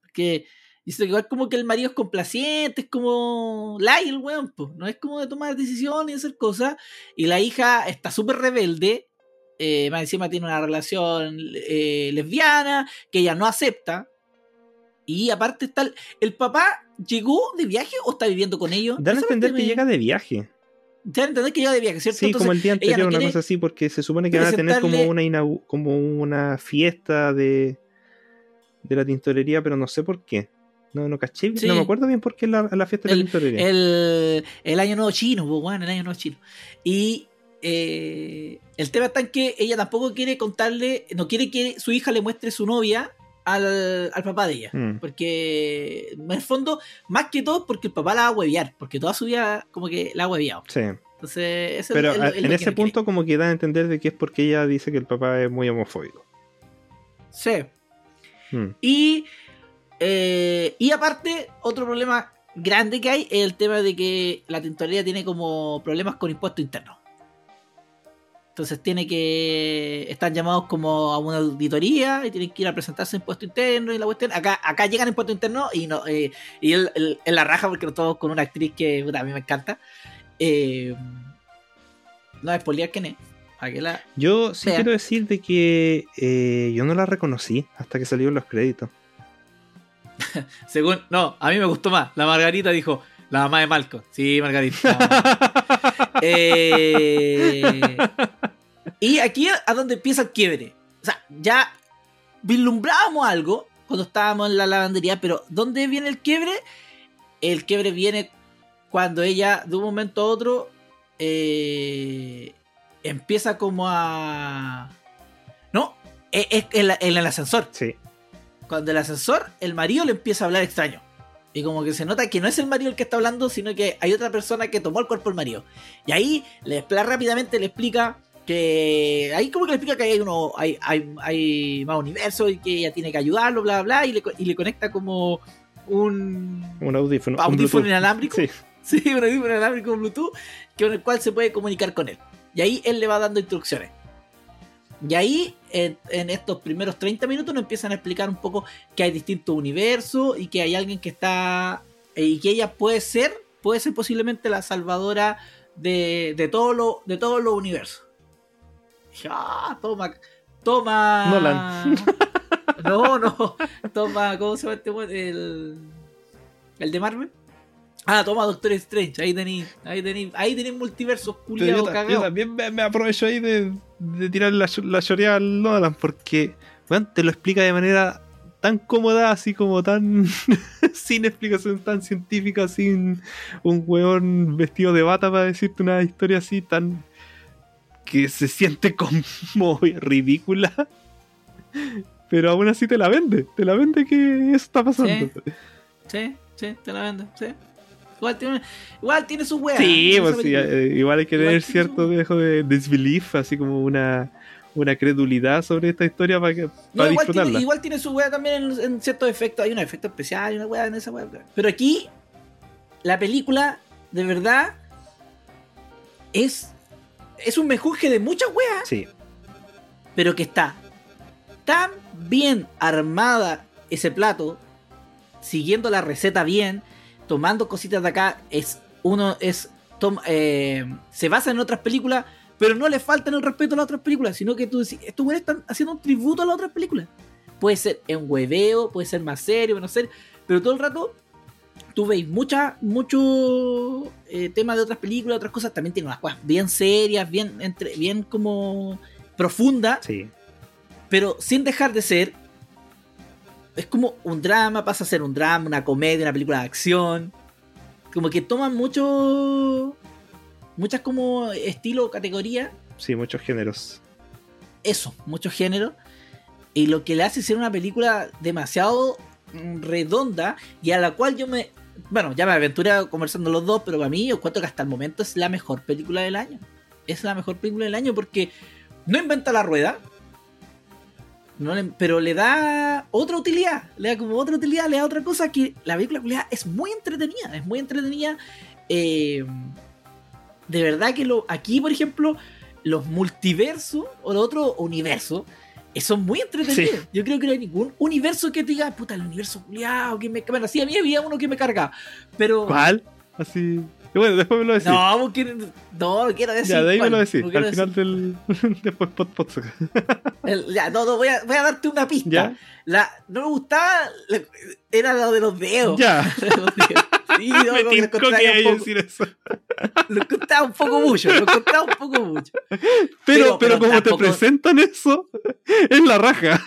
Porque dice que igual como que el marido es complaciente, es como light el weón, po. no es como de tomar decisiones y hacer cosas. Y la hija está súper rebelde, eh, más encima tiene una relación eh, lesbiana que ella no acepta. Y aparte está el, el papá llegó de viaje o está viviendo con ellos. Dan a entender que me- llega de viaje. Dan a entender que llega de viaje, ¿cierto? Sí, Entonces, como el día anterior, no una cosa así, porque se supone que van a tener como una como una fiesta de, de la tintorería, pero no sé por qué. No, no caché, Sí. no me acuerdo bien por qué la, la fiesta de la tintorería. el, el año nuevo chino, weón, el año nuevo chino. Y eh, el tema está en que ella tampoco quiere contarle, no quiere que su hija le muestre su novia al, al papá de ella. Mm. Porque, en el fondo, más que todo, porque el papá la va a huevear. Porque toda su vida, como que la ha hueveado. Sí, Entonces, eso pero es, a- es lo en ese punto como que dan a entender de que es porque ella dice que el papá es muy homofóbico. Sí. Mm. Y, eh, y aparte, otro problema grande que hay es el tema de que la tintorería tiene como problemas con impuestos internos. Entonces tiene que. Están llamados como a una auditoría y tienen que ir a presentarse en impuesto interno y la cuestión. Acá, acá llegan impuesto interno y no eh, y él, él- él la raja porque estamos con una actriz que puta, a mí me encanta. Eh, no es poliar quién es. La. Yo sí Vea. quiero decir de que eh, yo no la reconocí hasta que salieron los créditos. <laughs> Según. No, a mí me gustó más. La Margarita dijo. La mamá de Malcolm. Sí, Margarita. <laughs> Eh, y aquí a donde empieza el quiebre. O sea, ya vislumbrábamos algo cuando estábamos en la lavandería, pero ¿dónde viene el quiebre? El quiebre viene cuando ella, de un momento a otro, eh, empieza como a... No, es, es en, la- en el ascensor. Sí. Cuando el ascensor, el marido le empieza a hablar extraño. Y como que se nota que no es el marido el que está hablando, sino que hay otra persona que tomó el cuerpo del marido. Y ahí le rápidamente le explica que. Ahí como que le explica que hay uno. Hay, hay, hay más universo y que ella tiene que ayudarlo, bla, bla, bla. Y le, y le conecta como un. Un audífono. un audífono inalámbrico. Sí. <laughs> Sí, un audífono inalámbrico Bluetooth, con el cual se puede comunicar con él. Y ahí él le va dando instrucciones. Y ahí, en, en estos primeros 30 minutos, nos empiezan a explicar un poco que hay distintos universos y que hay alguien que está. y que ella puede ser, puede ser posiblemente la salvadora de, de, todo lo, de todos los universos. Dije, ah, toma. Toma. Nolan. <laughs> No, no. Toma, ¿cómo se llama este? El. El de Marvel. Ah, toma Doctor Strange. Ahí tenéis. Ahí tenéis. Ahí tenéis multiversos culiados yo, ta- yo también me, me aprovecho ahí de, de tirar la, la al Nolan porque weón, te lo explica de manera tan cómoda, así como tan <laughs> sin explicación tan científica, sin un weón vestido de bata para decirte una historia así tan que se siente como <laughs> ridícula. Pero aún así te la vende, te la vende que eso está pasando. Sí, sí, te la vendo. Sí. Igual tiene, igual tiene su wea. Sí, pues sí, eh, igual hay que Igual tener cierto dejo de disbelief, así como una, una credulidad sobre esta historia para, que, No, para igual, disfrutarla. tiene, igual tiene su wea también en, en ciertos efectos. Hay un efecto especial y una wea en esa wea. Pero aquí, la película, de verdad, es, es un mejunje de muchas weas, Sí, pero que está tan bien armada ese plato, siguiendo la receta bien, tomando cositas de acá. Es uno, es. tom- eh, se basa en otras películas. Pero no le faltan el respeto a las otras películas, sino que tú decís, estos güeyes están haciendo un tributo a las otras películas. Puede ser en hueveo, puede ser más serio, menos serio, pero todo el rato tú veis mucha, mucho eh, tema de otras películas, otras cosas, también tiene unas cosas bien serias, bien, entre, bien como profundas, sí. pero sin dejar de ser. Es como un drama, pasa a ser un drama, una comedia, una película de acción. Como que toman mucho. Muchas como estilo, categoría. Sí, muchos géneros. Eso, muchos géneros. Y lo que le hace ser una película demasiado redonda y a la cual yo me. Bueno, ya me aventuré conversando los dos, pero para mí yo cuento que hasta el momento es la mejor película del año. Es la mejor película del año porque no inventa la rueda, no le- pero le da otra utilidad, le da como otra utilidad, le da otra cosa que la película es muy entretenida, es muy entretenida. eh, de verdad que lo, aquí, por ejemplo, los multiversos o los otros universos eh, son muy entretenidos. Sí. Yo creo que no hay ningún universo que te diga, puta, el universo culiado, que me. Bueno, sí, a mí había uno que me cargaba, pero. ¿Cuál? Así. Y Bueno, después me lo decís. No, no, no quiero decir. ya, de ahí me cuál, lo decís. no Al final del. <laughs> después pod, pod, <laughs> El- ya, no, no, voy a, voy a darte una pista. Ya. La, no me gustaba, era lo de los dedos. Ya. <laughs> Sí, no, me tincó que poco- decir eso. lo encontraba un poco mucho, lo encontraba un poco mucho. Pero, Pero- pero, pero como tampoco- te presentan eso, es la raja.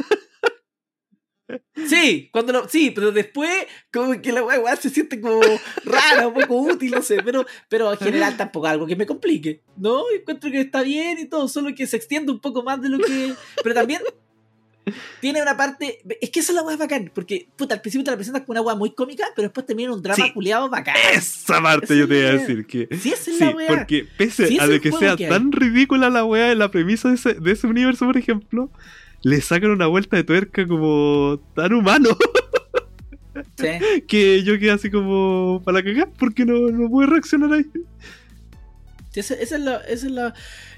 Sí, cuando lo, sí, pero después como que la weá igual se siente como rara, un poco útil, no sé, pero, pero en general tampoco algo que me complique. No, encuentro que está bien y todo, solo que se extiende un poco más de lo que... Pero también tiene una parte... Es que esa es la weá bacán, porque puta, al principio te la presentas como una weá muy cómica, pero después termina en un drama Sí. culiado bacán. Esa parte Esa yo te iba a decir que. Sí, esa es Sí, la weá. porque pese Sí, a de que sea que tan ridícula la weá de la premisa de ese, de ese universo, por ejemplo, le sacan una vuelta de tuerca como tan humano Sí. <laughs> que yo quedé así como para cagar porque no, no pude reaccionar ahí. Esa, esa es la, esa es la.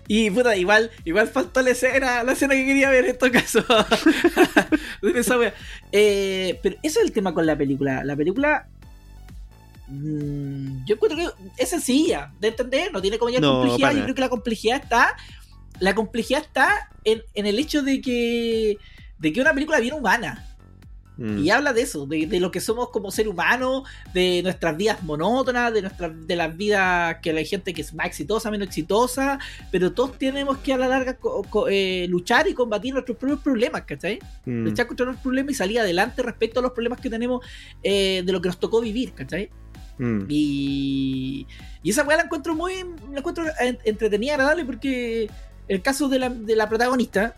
Y puta, igual, igual faltó la escena, la escena que quería ver en todo caso. <laughs> Eh, pero ese es el tema con la película. La película. mm, yo encuentro que es sencilla de entender, no tiene como ya No, complejidad. Yo creo que la complejidad está. La complejidad está en, en el hecho de que. de que una película bien humana. Mm. Y habla de eso, de, de lo que somos como ser humano, de nuestras vidas monótonas, de nuestras de las vidas que hay gente que es más exitosa, menos exitosa, pero todos tenemos que a la larga co- co- eh, luchar y combatir nuestros propios problemas, ¿cachai? Mm. Luchar contra nuestros problemas y salir adelante respecto a los problemas que tenemos eh, de lo que nos tocó vivir, ¿cachai? Mm. Y, y esa weá la encuentro muy la encuentro en- entretenida, agradable, porque el caso de la, de la protagonista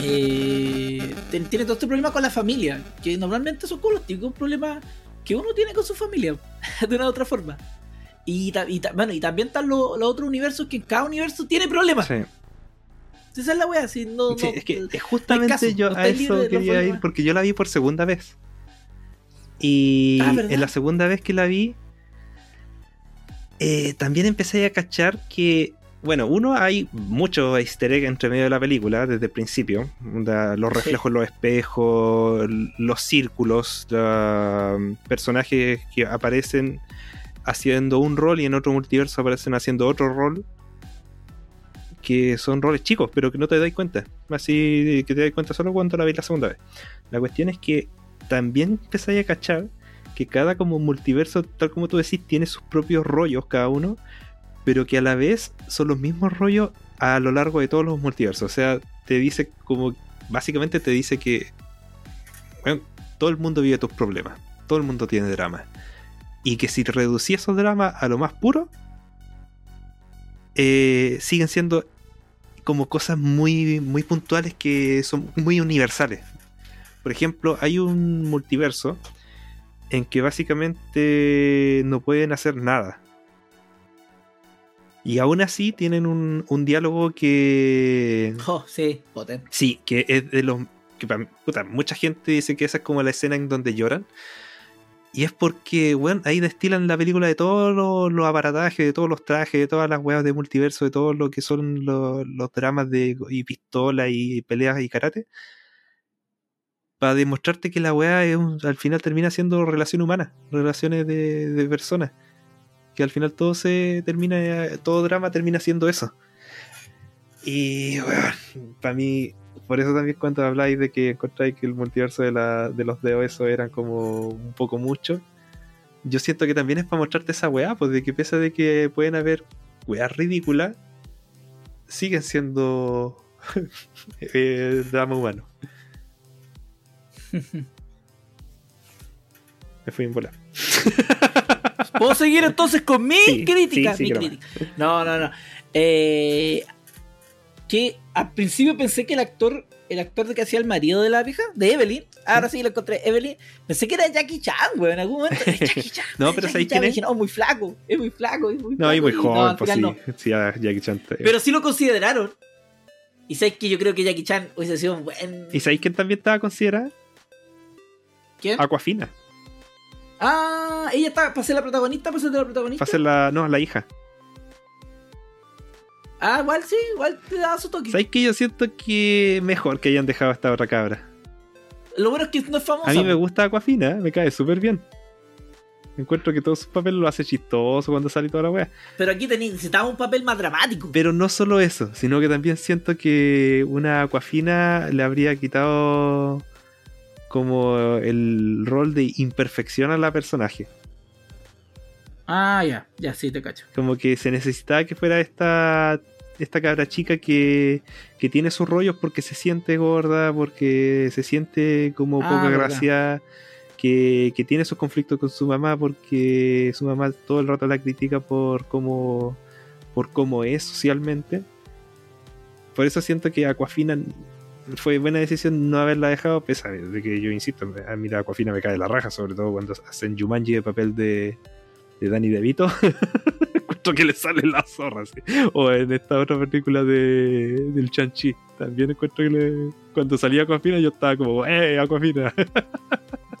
eh, tiene todo este problema con la familia, que normalmente son como los típicos problemas que uno tiene con su familia, <laughs> de una u otra forma. Y, bueno, y también están los, los otros universos que en cada universo tiene problemas. Sí. Esa es la wea, si no, Sí, no- es que justamente caso, yo no a eso quería ir porque yo la vi por segunda vez. Y Ah, en la segunda vez que la vi, eh, también empecé a cachar que, bueno, uno, hay mucho easter egg entre medio de la película desde el principio. Los reflejos los espejos, los círculos, la- personajes que aparecen haciendo un rol y en otro multiverso aparecen haciendo otro rol. que son roles chicos, pero que no te das cuenta. Así que te das cuenta solo cuando la ves la segunda vez. La cuestión es que también empezáis a cachar que cada como multiverso, tal como tú decís, tiene sus propios rollos cada uno, pero que a la vez son los mismos rollos a lo largo de todos los multiversos. O sea, te dice como, básicamente te dice que bueno, todo el mundo vive tus problemas, todo el mundo tiene drama. Y que si reducís esos dramas a lo más puro, eh, siguen siendo como cosas muy, muy puntuales que son muy universales. Por ejemplo, hay un multiverso en que básicamente no pueden hacer nada. Y aún así tienen un, un diálogo que... <laughs> Oh, sí, potente. Sí, que es de los... Que, puta, mucha gente dice que esa es como la escena en donde lloran. Y es porque, bueno, ahí destilan la película de todos los, los aparatajes, de todos los trajes, de todas las weas de multiverso, de todo lo que son los, los dramas de y pistola y peleas y karate. Para demostrarte que la wea es un- al final termina siendo relación humana, relaciones de, de personas. Que al final todo se termina, todo drama termina siendo eso. Y weón, para mí, por eso también cuando habláis de que encontráis que el multiverso de, la, de los de eso eran como un poco mucho, yo siento que también es para mostrarte esa weá, pues de que pese de que pueden haber weas ridículas, siguen siendo <laughs> eh, drama humano. <laughs> Me fui en volar. <laughs> ¿Puedo seguir entonces con mi Sí, crítica? sí, mi crítica. No, no, no. Eh, que al principio pensé que el actor, el actor de que hacía el marido de la vieja, de Evelyn, ahora sí lo encontré, Evelyn, pensé que era Jackie Chan, güey, en algún momento. Es Jackie Chan. No, pero ¿sabéis quién es? dije, no, muy flaco, es muy flaco, es muy No, y flaco", muy y no, joven, pues sí. final no. Sí, a Jackie Chan. te- Pero sí lo consideraron. Y sabes que yo creo que Jackie Chan hubiese sido un buen. ¿Y sabéis quién también estaba considerada? ¿Quién? Aquafina. Ah, ella está para ser la protagonista, para ser de la protagonista. Para ser la. No, la hija. Ah, igual sí, igual te da su toque. ¿Sabéis que yo siento que mejor que hayan dejado a esta otra cabra? Lo bueno es que no es famosa. A mí me gusta Aquafina, me cae súper bien. Encuentro que todos sus papeles lo hace chistoso cuando sale toda la wea. Pero aquí necesitaba un papel más dramático. Pero no solo eso, sino que también siento que una Aquafina le habría quitado como el rol de imperfección a la personaje. Ah, ya, ya sí, te cacho. Como que se necesitaba que fuera esta, esta cabra chica que, que tiene sus rollos porque se siente gorda, porque se siente como Ah, poca verdad. gracia, que, que tiene sus conflictos con su mamá porque su mamá todo el rato la critica por cómo, por cómo es socialmente. Por eso siento que Aquafina fue buena decisión no haberla dejado, pese a de que yo insisto, a mí la Aquafina me cae la raja, sobre todo cuando hacen Jumanji de papel de, de Danny DeVito. <laughs> Encuentro que le sale la zorra, sí. O en esta otra película de, del Chanchi. También encuentro que le- cuando salía Aquafina yo estaba como, ¡eh, Aquafina! <laughs>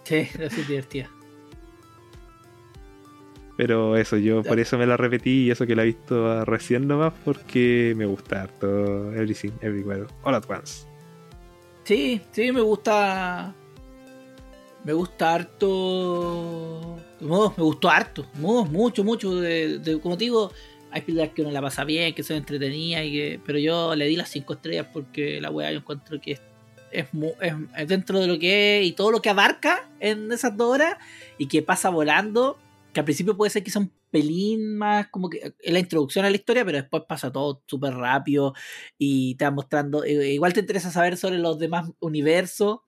Sí, así divertida. Pero eso, yo por eso me la repetí y eso que la he visto recién nomás porque me gusta harto Everything, Everywhere, All at Once. Sí, sí, me gusta. Me gusta harto. No, me gustó harto. mu- Mucho, mucho. De, de- como digo, hay películas que uno la pasa bien, que son entretenidas, y que, pero yo le di las 5 estrellas porque la weá yo encuentro que es, es- es dentro de lo que es y todo lo que abarca en esas dos horas y que pasa volando. Que al principio puede ser quizá un pelín más como que en la introducción a la historia, pero después pasa todo súper rápido y te va mostrando. eh, igual te interesa saber sobre los demás universos.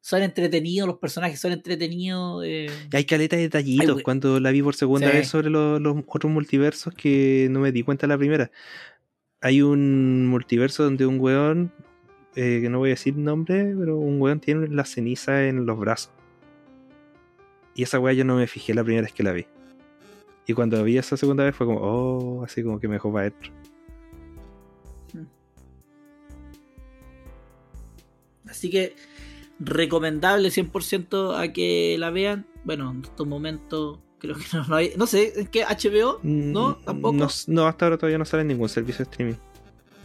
Son entretenidos, los personajes son entretenidos. eh, Y hay caleta de detallitos Ay, cuando la vi por segunda Sí. vez sobre lo- los otros multiversos que no me di cuenta la primera. Hay un multiverso donde un weón, eh, que no voy a decir nombre, pero un weón tiene la ceniza en los brazos. Y esa weá yo no me fijé la primera vez que la vi. Y cuando vi esa segunda vez fue como, oh, así como que me dejó para adentro. Así que recomendable 100% a que la vean. Bueno, en estos momentos creo que <laughs> no, no hay. No sé, ¿en qué? ¿HBO? ¿No? Mm, ¿Tampoco? No, no, hasta ahora todavía no sale ningún servicio de streaming.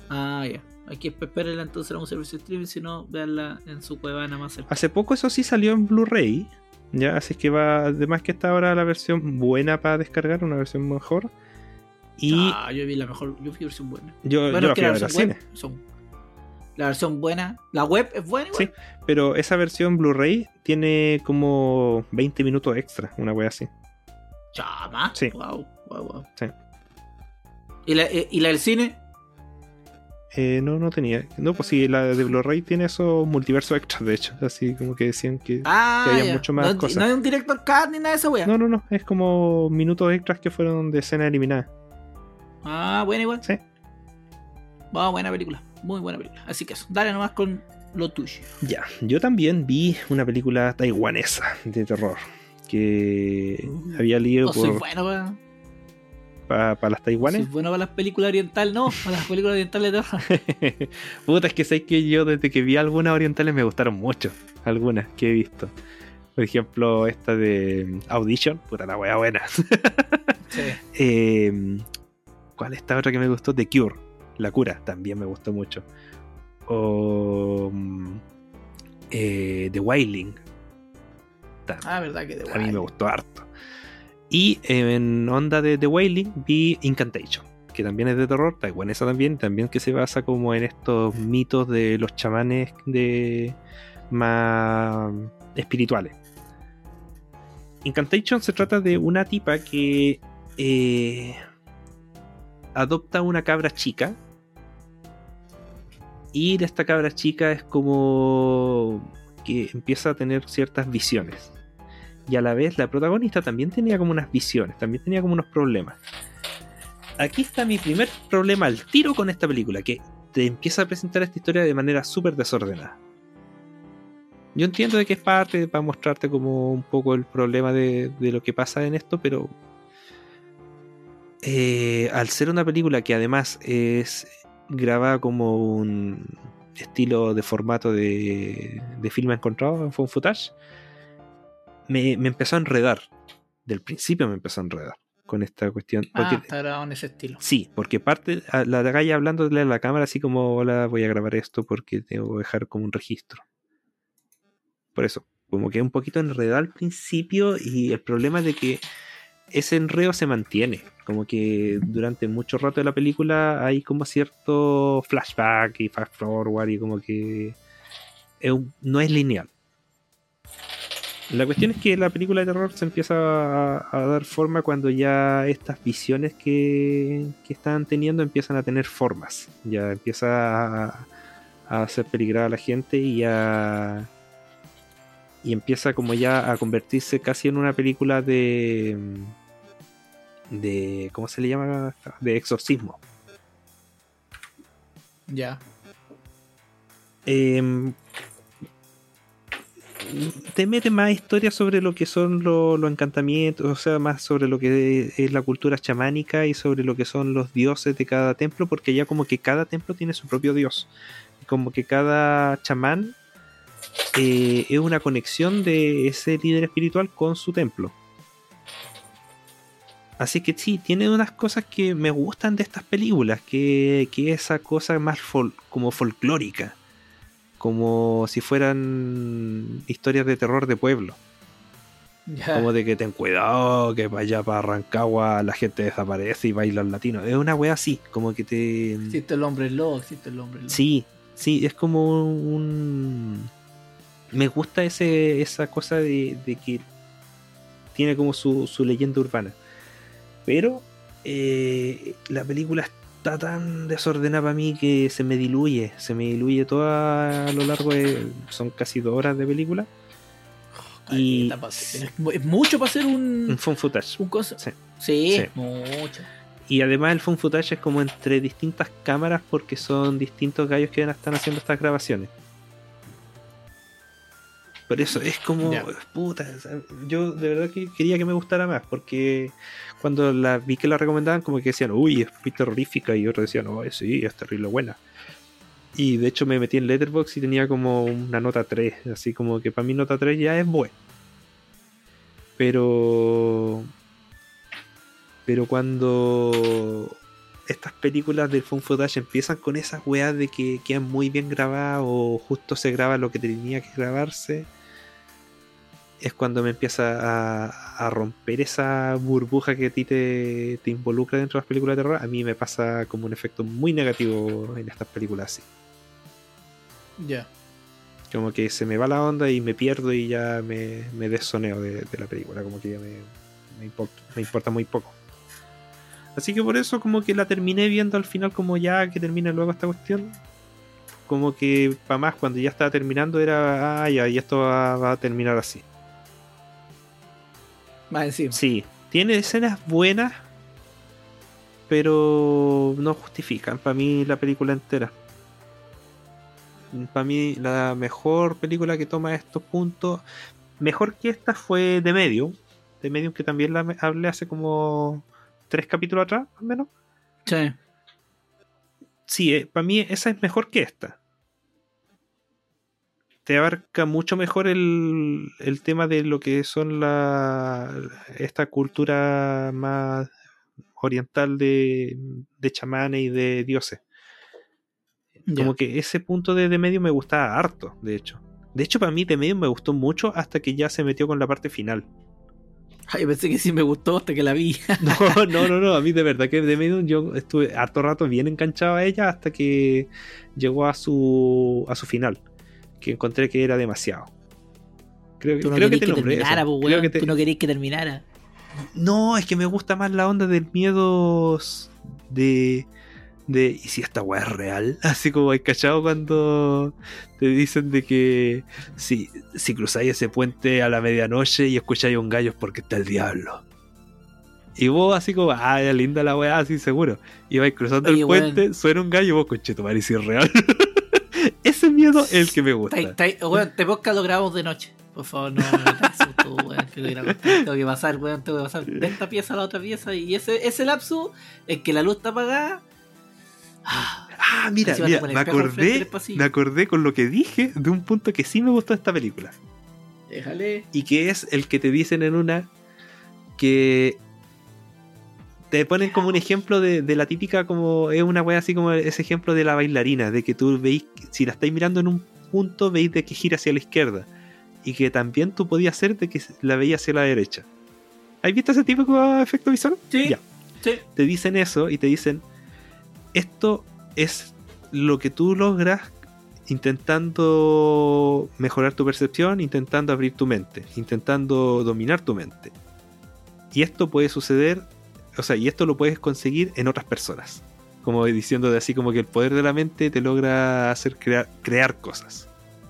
Ah, ya. Hay que esperarla entonces a un servicio de streaming, si no, veanla en su cuevana más cerca. Hace poco eso sí salió en Blu-ray. Ya, así que va. Además que está ahora la versión buena para descargar, una versión mejor. Y Ah, yo vi la mejor, yo vi la versión buena. yo, yo Bueno, la es que fui a la versión cine. web son- la versión buena. La web es buena igual. Sí, pero esa versión Blu-ray tiene como 20 minutos extra, una wea así. Chama. Sí. Wow, wow, wow. Sí. ¿Y la, eh, ¿Y la del cine? Eh, no, no tenía. No, pues sí, la de Blu-ray tiene esos multiversos extras, de hecho. Así como que decían que. Ah, Que haya ya. mucho más no, cosas. no hay un director cut ni nada de esa wea. No, no, no. Es como minutos extras que fueron de escena eliminada. Ah, buena igual. Sí. Wow, buena película. Muy buena película. Así que eso, dale nomás con lo tuyo. Ya, yo también vi una película taiwanesa de terror. Que Uh, había leído No soy por, bueno para, las taiwanes. bueno para las películas orientales, no, para las películas orientales terror. <laughs> Puta, es que sé que yo desde que vi algunas orientales me gustaron mucho. Algunas que he visto. Por ejemplo, esta de Audition. Puta, la wea buena. <laughs> Sí. Eh, ¿Cuál es esta otra que me gustó? The Cure, La Cura, también me gustó mucho. O mm, eh, The Wailing, Ah, verdad que de a mí me gustó harto. Y en onda de The Wailing vi Incantation, que también es de terror, taiwanesa también, también que se basa como en estos mitos de los chamanes de más espirituales. Incantation se trata de una tipa que eh, adopta una cabra chica. Y esta cabra chica es como que empieza a tener ciertas visiones. Y a la vez la protagonista también tenía como unas visiones, también tenía como unos problemas. Aquí está mi primer problema al tiro con esta película, que te empieza a presentar esta historia de manera súper desordenada. Yo entiendo de que es parte para mostrarte como un poco el problema de, de lo que pasa en esto, pero eh, al ser una película que además es grabada como un estilo de formato de, de film encontrado en phone footage, me, me empezó a enredar. Del principio me empezó a enredar con esta cuestión. Porque, Ah, está grabado en ese estilo. Sí, porque parte la de Gaia hablándole a la cámara así como, hola, voy a grabar esto porque tengo que dejar como un registro. Por eso, como que un poquito enredado al principio y el problema es de que ese enredo se mantiene. Como que durante mucho rato de la película hay como cierto flashback y fast forward y como que es un- no es lineal. La cuestión es que la película de terror se empieza a, a dar forma cuando ya estas visiones que, que están teniendo empiezan a tener formas. Ya empieza a, a hacer peligrar a la gente y a. Y empieza como ya a convertirse casi en una película de. de. ¿cómo se le llama? de exorcismo. Ya. Em, te mete más historias sobre lo que son lo- los encantamientos, o sea, más sobre lo que es la cultura chamánica y sobre lo que son los dioses de cada templo, porque ya como que cada templo tiene su propio dios. Como que cada chamán eh, es una conexión de ese líder espiritual con su templo. Así que sí, tiene unas cosas que me gustan de estas películas, que, que esa cosa más como folclórica como si fueran historias de terror de pueblo. Como de que ten cuidado, que vaya para Rancagua la gente desaparece y bailan latino. Es una wea así, como que te... Existe el hombre lobo, existe el hombre lobo. Sí, sí, es como un... Me gusta ese, esa cosa de, de que tiene como su, su leyenda urbana. Pero eh, la película está tan desordenada para mí que se me diluye. Se me diluye toda a lo largo de... Son casi dos horas de película. y- pa' hacer- Es, mucho para hacer un, Un phone footage. un cosa. Sí. Sí, Sí. mucho. Y además el phone footage es como entre distintas cámaras porque son distintos gallos que están haciendo estas grabaciones. Por eso es como, Ya. puta, yo de verdad que quería que me gustara más porque cuando la vi que la recomendaban como que decían, uy, es muy terrorífica y otros decían, oh, sí, es terrible buena. Y de hecho me metí en Letterboxd y tenía como una nota 3, así como que para mí nota 3 ya es buena. Pero pero cuando estas películas del phone footage empiezan con esas weas de que quedan muy bien grabadas o justo se graba lo que tenía que grabarse, es cuando me empieza a, a romper esa burbuja que a ti te, te involucra dentro de las películas de terror. A mí me pasa como un efecto muy negativo en estas películas así. Ya. Como que se me va la onda y me pierdo y ya me, me desoneo de, de la película. Como que ya me, me importa, me importa muy poco. Así que por eso como que la terminé viendo al final como ya que termine luego esta cuestión. Como que para más cuando ya estaba terminando era, ah, ya, y esto va, va a terminar así. Más encima. Sí, tiene escenas buenas, pero no justifican para mí la película entera. Para mí la mejor película que toma estos puntos, mejor que esta fue The Medium. The Medium que también la hablé hace como tres capítulos atrás, al menos. Sí. Sí, para mí esa es mejor que esta. Te abarca mucho mejor el, el tema de lo que son la esta cultura más oriental de, de chamanes y de dioses. Como que ese punto de, de medio me gustaba harto, de hecho. De hecho, para mí de medio me gustó mucho hasta que ya se metió con la parte final. Ay, pensé que sí me gustó hasta que la vi. <laughs> No, no, no, no. A mí de verdad que de Medium yo estuve harto rato bien enganchado a ella hasta que llegó a su a su final. Que encontré que era demasiado. Creo, Tú no creo que te que, terminara, po, Creo que te- Tú no querías que terminara. No, es que me gusta más la onda del miedo de. de ¿y si esta weá es real? <laughs> Así como hay cachado cuando te dicen de que si, si cruzáis ese puente a la medianoche y escucháis un gallo es porque está el diablo. Y vos así como, ah, linda la weá, así seguro. Y vais cruzando Oye, el puente, suena un gallo y vos, concheto, madre, si es real. <laughs> Ese miedo es el que me gusta. Tai- tai- Weón, te podcast lo grabamos de noche. Por favor, no metas susto, weón. Que. Tengo que pasar, weón. Tengo que pasar de esta pieza a la otra pieza. Y ese, ese lapso en que la luz está apagada. Ah, Ah, mira, te mira, me acordé, me acordé con lo que dije de un punto que sí me gustó de esta película. déjale. y que es el que te dicen en una que te ponen como un ejemplo de, de la típica como es una wea así como ese ejemplo de la bailarina de que tú veis si la estáis mirando en un punto veis de que gira hacia la izquierda y que también tú podías hacer de que la veías hacia la derecha ¿has visto ese de efecto visual? Sí. Ya Sí. te dicen eso y te dicen esto es lo que tú logras intentando mejorar tu percepción, intentando abrir tu mente, intentando dominar tu mente. Y esto puede suceder, o sea, y esto lo puedes conseguir en otras personas. Como diciendo de así como que el poder de la mente te logra hacer crear, crear cosas,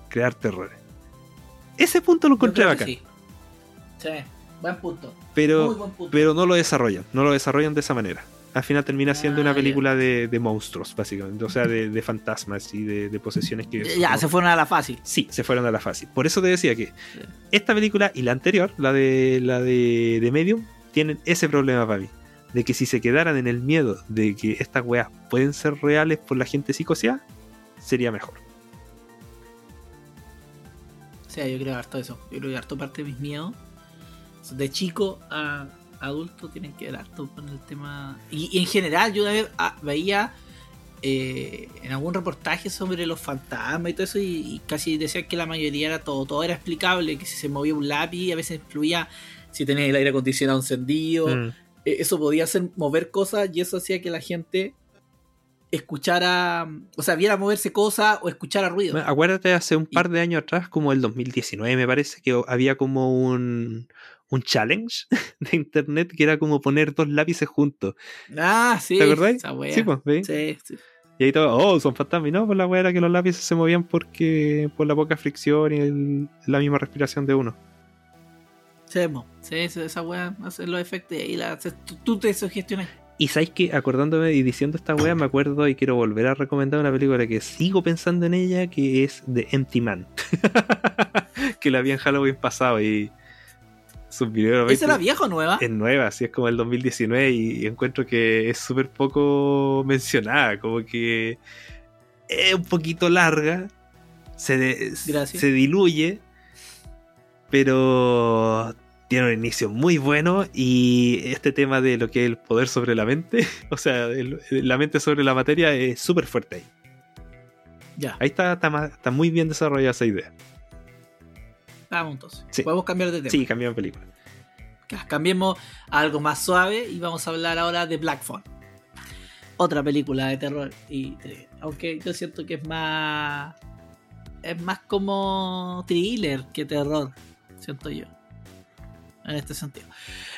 crear terrores. Ese punto lo encontré bacán, Sí. Sí, buen punto. Muy pero, buen punto. pero no lo desarrollan, no lo desarrollan de esa manera. Al final termina siendo Ah, una ya. película de, de monstruos, básicamente. O sea, de, de fantasmas y de, de posesiones que... ya, como- se fueron a la fácil. Sí, se fueron a la fácil. Por eso te decía que esta película y la anterior, la de la de Medium, tienen ese problema para mí. De que si se quedaran en el miedo de que estas weas pueden ser reales por la gente psicoseada, sería mejor. O sea, yo creo harto eso. Yo creo que harto parte de mis miedos. De chico a adulto tienen que ver harto con el tema. Y, y en general, yo una vez veía eh, en algún reportaje sobre los fantasmas y todo eso. Y, y casi decían que la mayoría era todo. Todo era explicable. Que si se movía un lápiz, a veces influía si tenías el aire acondicionado encendido. Mm. Eh, eso podía hacer mover cosas y eso hacía que la gente escuchara, o sea, viera moverse cosas o escuchara ruido. Bueno, Acuérdate hace un par de años atrás, como el 2019 me parece, que había como un, un challenge <laughs> de internet que era como poner dos lápices juntos. Ah, sí. ¿Te acordáis? Sí, pues, ¿veis? Sí, sí. Y ahí todo, oh, son fantasmas. No, pues la weá era que los lápices se movían porque por la poca fricción y el- la misma respiración de uno. Sí, mo. sí, sí, esa wea hace los efectos y ahí la, haces- tú, te sugestionas. Y sabéis que acordándome y diciendo esta weá, me acuerdo y quiero volver a recomendar una película que sigo pensando en ella, que es The Empty Man. <laughs> que la vi en Halloween pasado y sus videos ¿Esa era vieja o nueva? es nueva, así es como el 2019 y, y encuentro que es súper poco mencionada, como que es un poquito larga, se, de- se diluye, pero tiene un inicio muy bueno y este tema de lo que es el poder sobre la mente, <laughs> o sea, el- la mente sobre la materia es súper fuerte ahí. Ya. Ahí está, está, muy bien desarrollada esa idea. Vamos entonces. Sí. Podemos cambiar de tema. Sí, cambiamos película. Cambiemos a algo más suave y vamos a hablar ahora de Black Phone. Otra película de terror. Y thriller. aunque yo siento que es más. Es más como thriller que terror. Siento yo. En este sentido.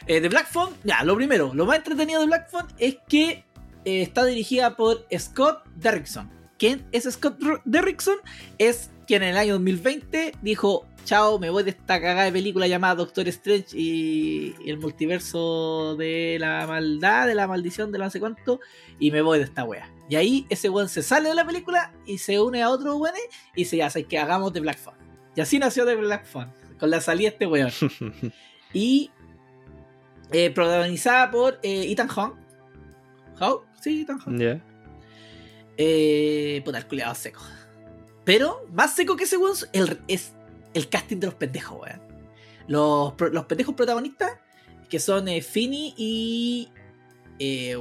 Eh, de Black Phone, ya, lo primero, lo más entretenido de Black Phone es que eh, está dirigida por Scott Derrickson. ¿Quién es Scott Derrickson? Es quien en el año 2020 dijo, chao, me voy de esta cagada de película llamada Doctor Strange y, el multiverso de la maldad, de la maldición, de no sé cuánto, y me voy de esta wea. Y ahí ese weón se sale de la película y se une a otro weón y ya, sé que hagamos de Black Phone. Y así nació de Black Phone, con la salida de este weón. <laughs> Y eh, protagonizada por eh, Ethan Hawke. ¿Hawke? Sí, Ethan Hawke. Ya. Eh, puta, el culiado seco. Pero más seco que ese weón el- es el casting de los pendejos, weón. Los, los pendejos protagonistas, que son eh, Finny y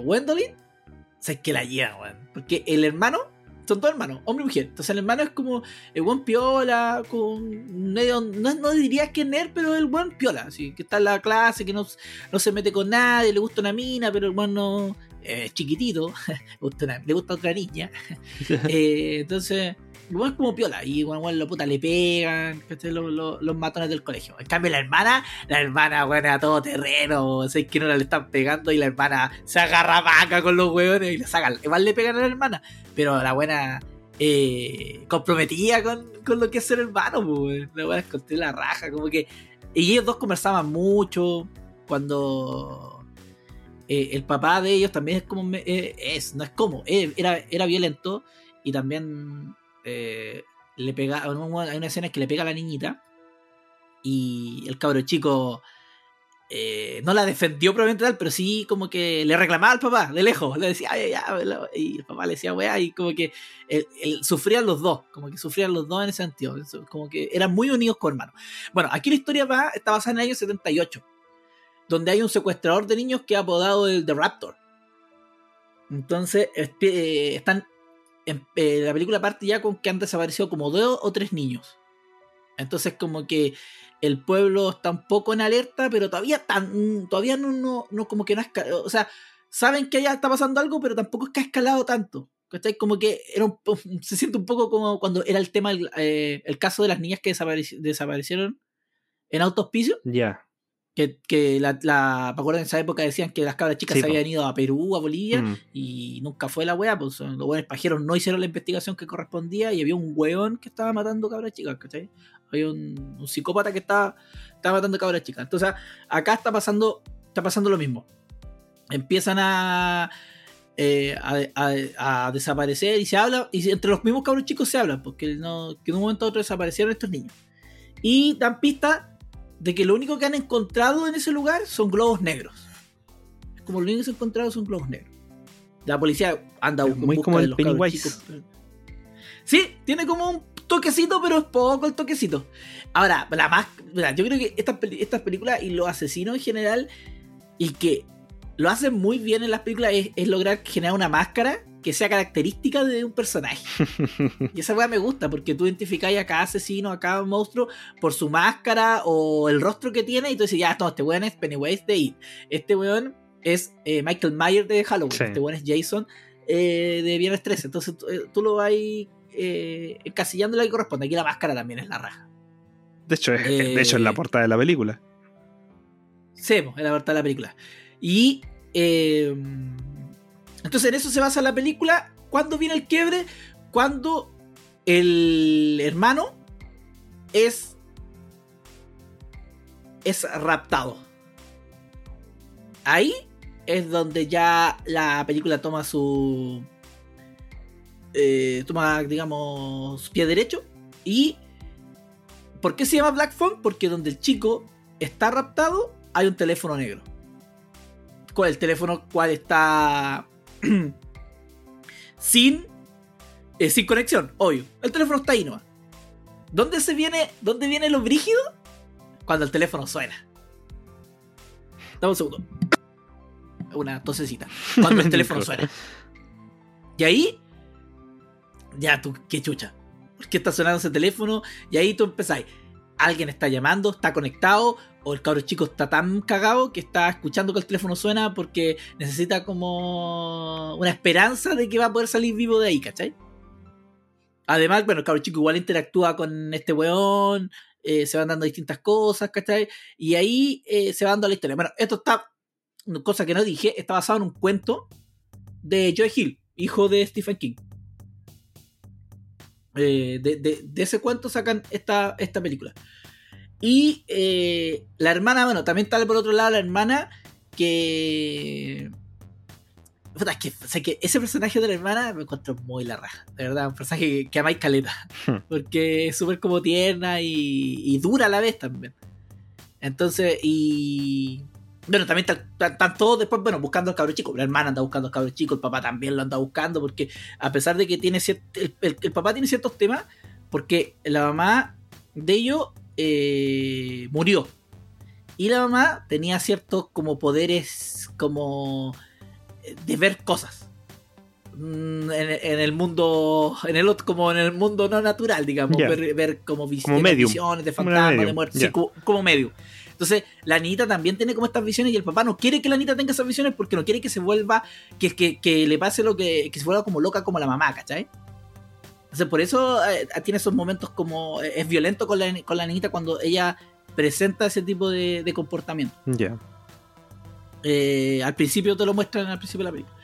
Gwendolyn, o sea, es que la llevan, weón. Porque el hermano, son dos hermanos, hombre y mujer. Entonces el hermano es como el buen piola, con medio, no, no diría que es nerd, pero el buen piola, así, que está en la clase, que no, no se mete con nadie, le gusta una mina, pero el buen no es chiquitito, <laughs> le gusta, una- le gusta otra niña. <laughs> Eh, entonces, igual es como piola. Y igual, igual, lo puta le pegan. Los, matones del colegio. En cambio, la hermana, la hermana, bueno, a todo terreno. O sea, es que no le están pegando y la hermana se agarra vaca con los huevones y le sacan. Igual le pegan a la hermana. Pero la buena. Eh, comprometida con, con lo que es ser hermano, pues, la buena escondió la raja, como que. Y ellos dos conversaban mucho cuando eh, el papá de ellos también es como eh, es no es como eh, era era violento y también eh, le pega hay una escena que le pega a la niñita y el cabro chico eh, no la defendió probablemente tal pero sí como que le reclamaba al papá de lejos le decía ay, ya, ya", y el papá le decía weá y como que sufrían los dos como que sufrían los dos en ese sentido como que eran muy unidos con hermanos bueno aquí la historia va está basada en el año 78 donde hay un secuestrador de niños que ha apodado el The Raptor. Entonces, esp- eh, están. En- eh, la película parte ya con que han desaparecido como dos o tres niños. Entonces, como que el pueblo está un poco en alerta, pero todavía tan, todavía no, no, no como que no ha esca- O sea, saben que allá está pasando algo, pero tampoco es que ha escalado tanto. ¿cachai? Como que <laughs> se siente un poco como cuando era el tema, el, eh, caso de las niñas que desapareci- desaparecieron en autospicio Ya. Que, que la, la, me acuerdo en esa época decían que las cabras chicas Sí, se po. habían ido a Perú, a Bolivia, Mm. y nunca fue la wea, pues los buenos pajeros no hicieron la investigación que correspondía y había un weón que estaba matando cabras chicas, ¿cachai? Había un, un psicópata que estaba, estaba matando cabras chicas. Entonces, acá está pasando, está pasando lo mismo. Empiezan a, eh, a, a- a desaparecer y se habla, y entre los mismos cabros chicos se hablan, porque no, que de un momento a otro desaparecieron estos niños. Y dan pistas de que lo único que han encontrado en ese lugar son globos negros. Es como lo único que se ha encontrado son globos negros. La policía anda Es muy busca como de el los Pennywise. Sí, tiene como un toquecito, pero es poco el toquecito. Ahora, la más. mira, yo creo que estas películas y los asesinos en general, y que lo hacen muy bien en las películas, es, es lograr generar una máscara que sea característica de un personaje. <laughs> Y esa weá me gusta porque tú identificáis a cada asesino, a cada monstruo por su máscara o el rostro que tiene y tú dices, ya, no, este weón es Pennywise de It. Este weón es eh, Michael Myers de Halloween. Sí. Este weón es Jason eh, de Viernes 13. Entonces tú, eh, tú lo vas eh, encasillando lo que corresponde. Aquí la máscara también es la raja. De hecho, es, de hecho, es la portada de la película. Sí, es la verdad de la película. Y eh, entonces en eso se basa la película. ¿Cuándo viene el quiebre? Cuando el hermano es es raptado. Ahí es donde ya la película toma su eh, toma digamos pie derecho y ¿por qué se llama Black Phone? Porque donde el chico está raptado hay un teléfono negro. ¿Cuál el teléfono cual está <clears throat> sin eh, sin conexión, obvio. El teléfono está ahí nomás. ¿Dónde se viene, dónde viene lo brígido? Cuando el teléfono suena. Dame un segundo. Una tosecita. Cuando el <laughs> teléfono suena. Y ahí, ya tú, qué chucha. ¿Por qué está sonando ese teléfono? Y ahí tú empezáis. alguien está llamando, está conectado, o el cabro chico está tan cagado que está escuchando que el teléfono suena porque necesita como una esperanza de que va a poder salir vivo de ahí, ¿cachai? Además, bueno, el cabro chico igual interactúa con este weón, eh, se van dando distintas cosas, ¿cachai? Y ahí eh, se va dando la historia. Bueno, esto está, cosa que no dije, está basado en un cuento de Joe Hill, hijo de Stephen King. Eh, de, de- ese cuento sacan esta, esta película. Y eh, la hermana, bueno, también está por otro lado la hermana que... Puta, es que, o sea, que ese personaje de la hermana me encuentro muy la raja, de verdad, un personaje que, que amáis caleta, Hmm. porque es súper como tierna y, y dura a la vez también. Entonces, y... Bueno, también están, todos después, bueno, buscando al cabro chico. La hermana anda buscando al cabro chico, el papá también lo anda buscando, porque a pesar de que tiene el- el papá tiene ciertos temas, porque la mamá de ellos eh, murió. Y la mamá tenía ciertos como poderes como eh, de ver cosas. Mm, En, en el mundo, en el otro, como en el mundo no natural, digamos, ver, ver como, vis- visiones, de fantasmas, de medium, muerte, ya. sí, como, como medio. Entonces, la niñita también tiene como estas visiones y el papá no quiere que la niñita tenga esas visiones porque no quiere que se vuelva, que, que, que le pase lo que, que se vuelva como loca como la mamá, ¿cachai? Entonces, por eso eh, tiene esos momentos como, eh, es violento con la, con la niñita cuando ella presenta ese tipo de, de comportamiento. Ya. Eh, al principio te lo muestran al principio de la película.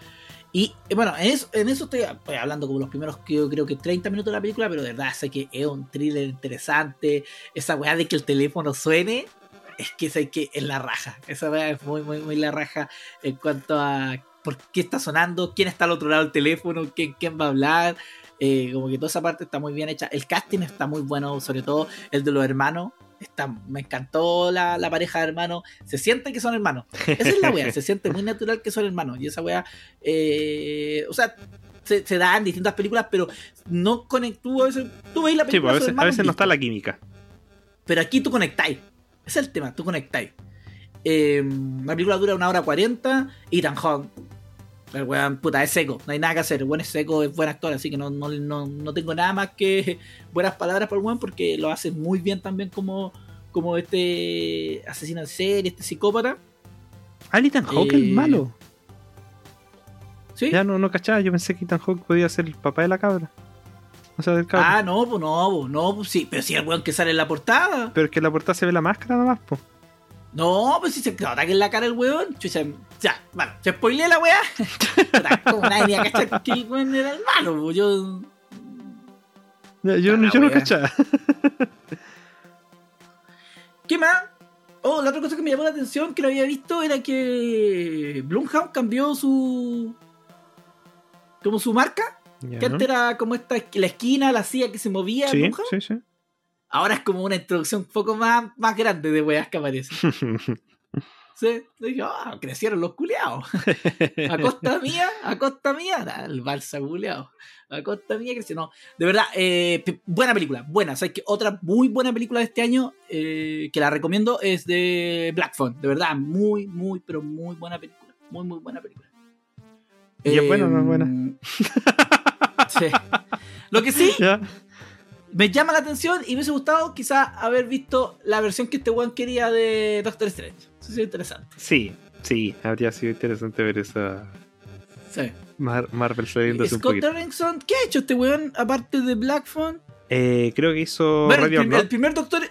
Y eh, bueno, en eso, en eso estoy pues, hablando como los primeros que yo creo que 30 minutos de la película, pero de verdad sé que es un thriller interesante. Esa weá de que el teléfono suene, es que sé que es la raja. Esa weá es muy, muy, muy la raja en cuanto a por qué está sonando, quién está al otro lado del teléfono, quién, quién va a hablar. Eh, como que toda esa parte está muy bien hecha. El casting está muy bueno, sobre todo el de los hermanos. Está, me encantó la, la pareja de hermanos. Se siente que son hermanos. Esa es la wea, se siente muy natural que son hermanos. Y esa wea, eh, o sea, se, se da en distintas películas, pero no conectó a veces. Tú veis la Sí, película, pues a veces, a hermanos, veces no está la química. Pero aquí tú conectáis. Ese es el tema, tú conectáis. Eh, la película dura una hora cuarenta. Ethan Hawke. El weón, puta, es seco. No hay nada que hacer. El weón es seco, es buen actor. Así que no, no, no, no tengo nada más que <laughs> buenas palabras por el weón porque lo hace muy bien también como, como este asesino en serie, este psicópata. Ah, el Ethan Hawke, el Eh, malo. ¿Sí? Ya no, no cachaba, yo pensé que Ethan Hawke podía ser el papá de la cabra. O sea, del cabro. Ah, no, pues no, pues no, pues sí, pero si el weón que sale en la portada. Pero es que en la portada se ve la máscara nomás, po. No, pues si se nota que en la cara el weón. Chucha, ya, bueno, se spoileé la weá. <laughs> Como nadie cachar que el weón era el malo, yo. Yo, no- yo no wea. cachaba. <laughs> ¿Qué más? Oh, la otra cosa que me llamó la atención que no había visto era que Blumhouse cambió su. como su marca. Ya. Que antes era como esta la esquina, la silla que se movía. Sí, Blumhouse. sí, sí. Ahora es como una introducción un poco más, más grande de weas que aparecen. <laughs> Sí, dije, ah, crecieron los culeados. <laughs> A costa mía, a costa mía, nah, el balsa culeado. A costa mía creció. No, de verdad, eh, buena película, buena. ¿Sabes que Otra muy buena película de este año eh, que la recomiendo es de Black Phone. De verdad, muy, muy, pero muy buena película. Muy, muy buena película. ¿Y es buena o no es buena? Em, Sí. Lo que sí, <laughs> Ya. Me llama la atención y me hubiese gustado quizás haber visto la versión que este weón quería de Doctor Strange. Eso sería interesante. Sí, sí, habría sido interesante ver esa Sí. Mar- Marvel saliéndose un Scott poquito. Derrickson, ¿qué ha hecho este weón aparte de Black Phone? Eh, creo que hizo bueno, Radio el primer Doctor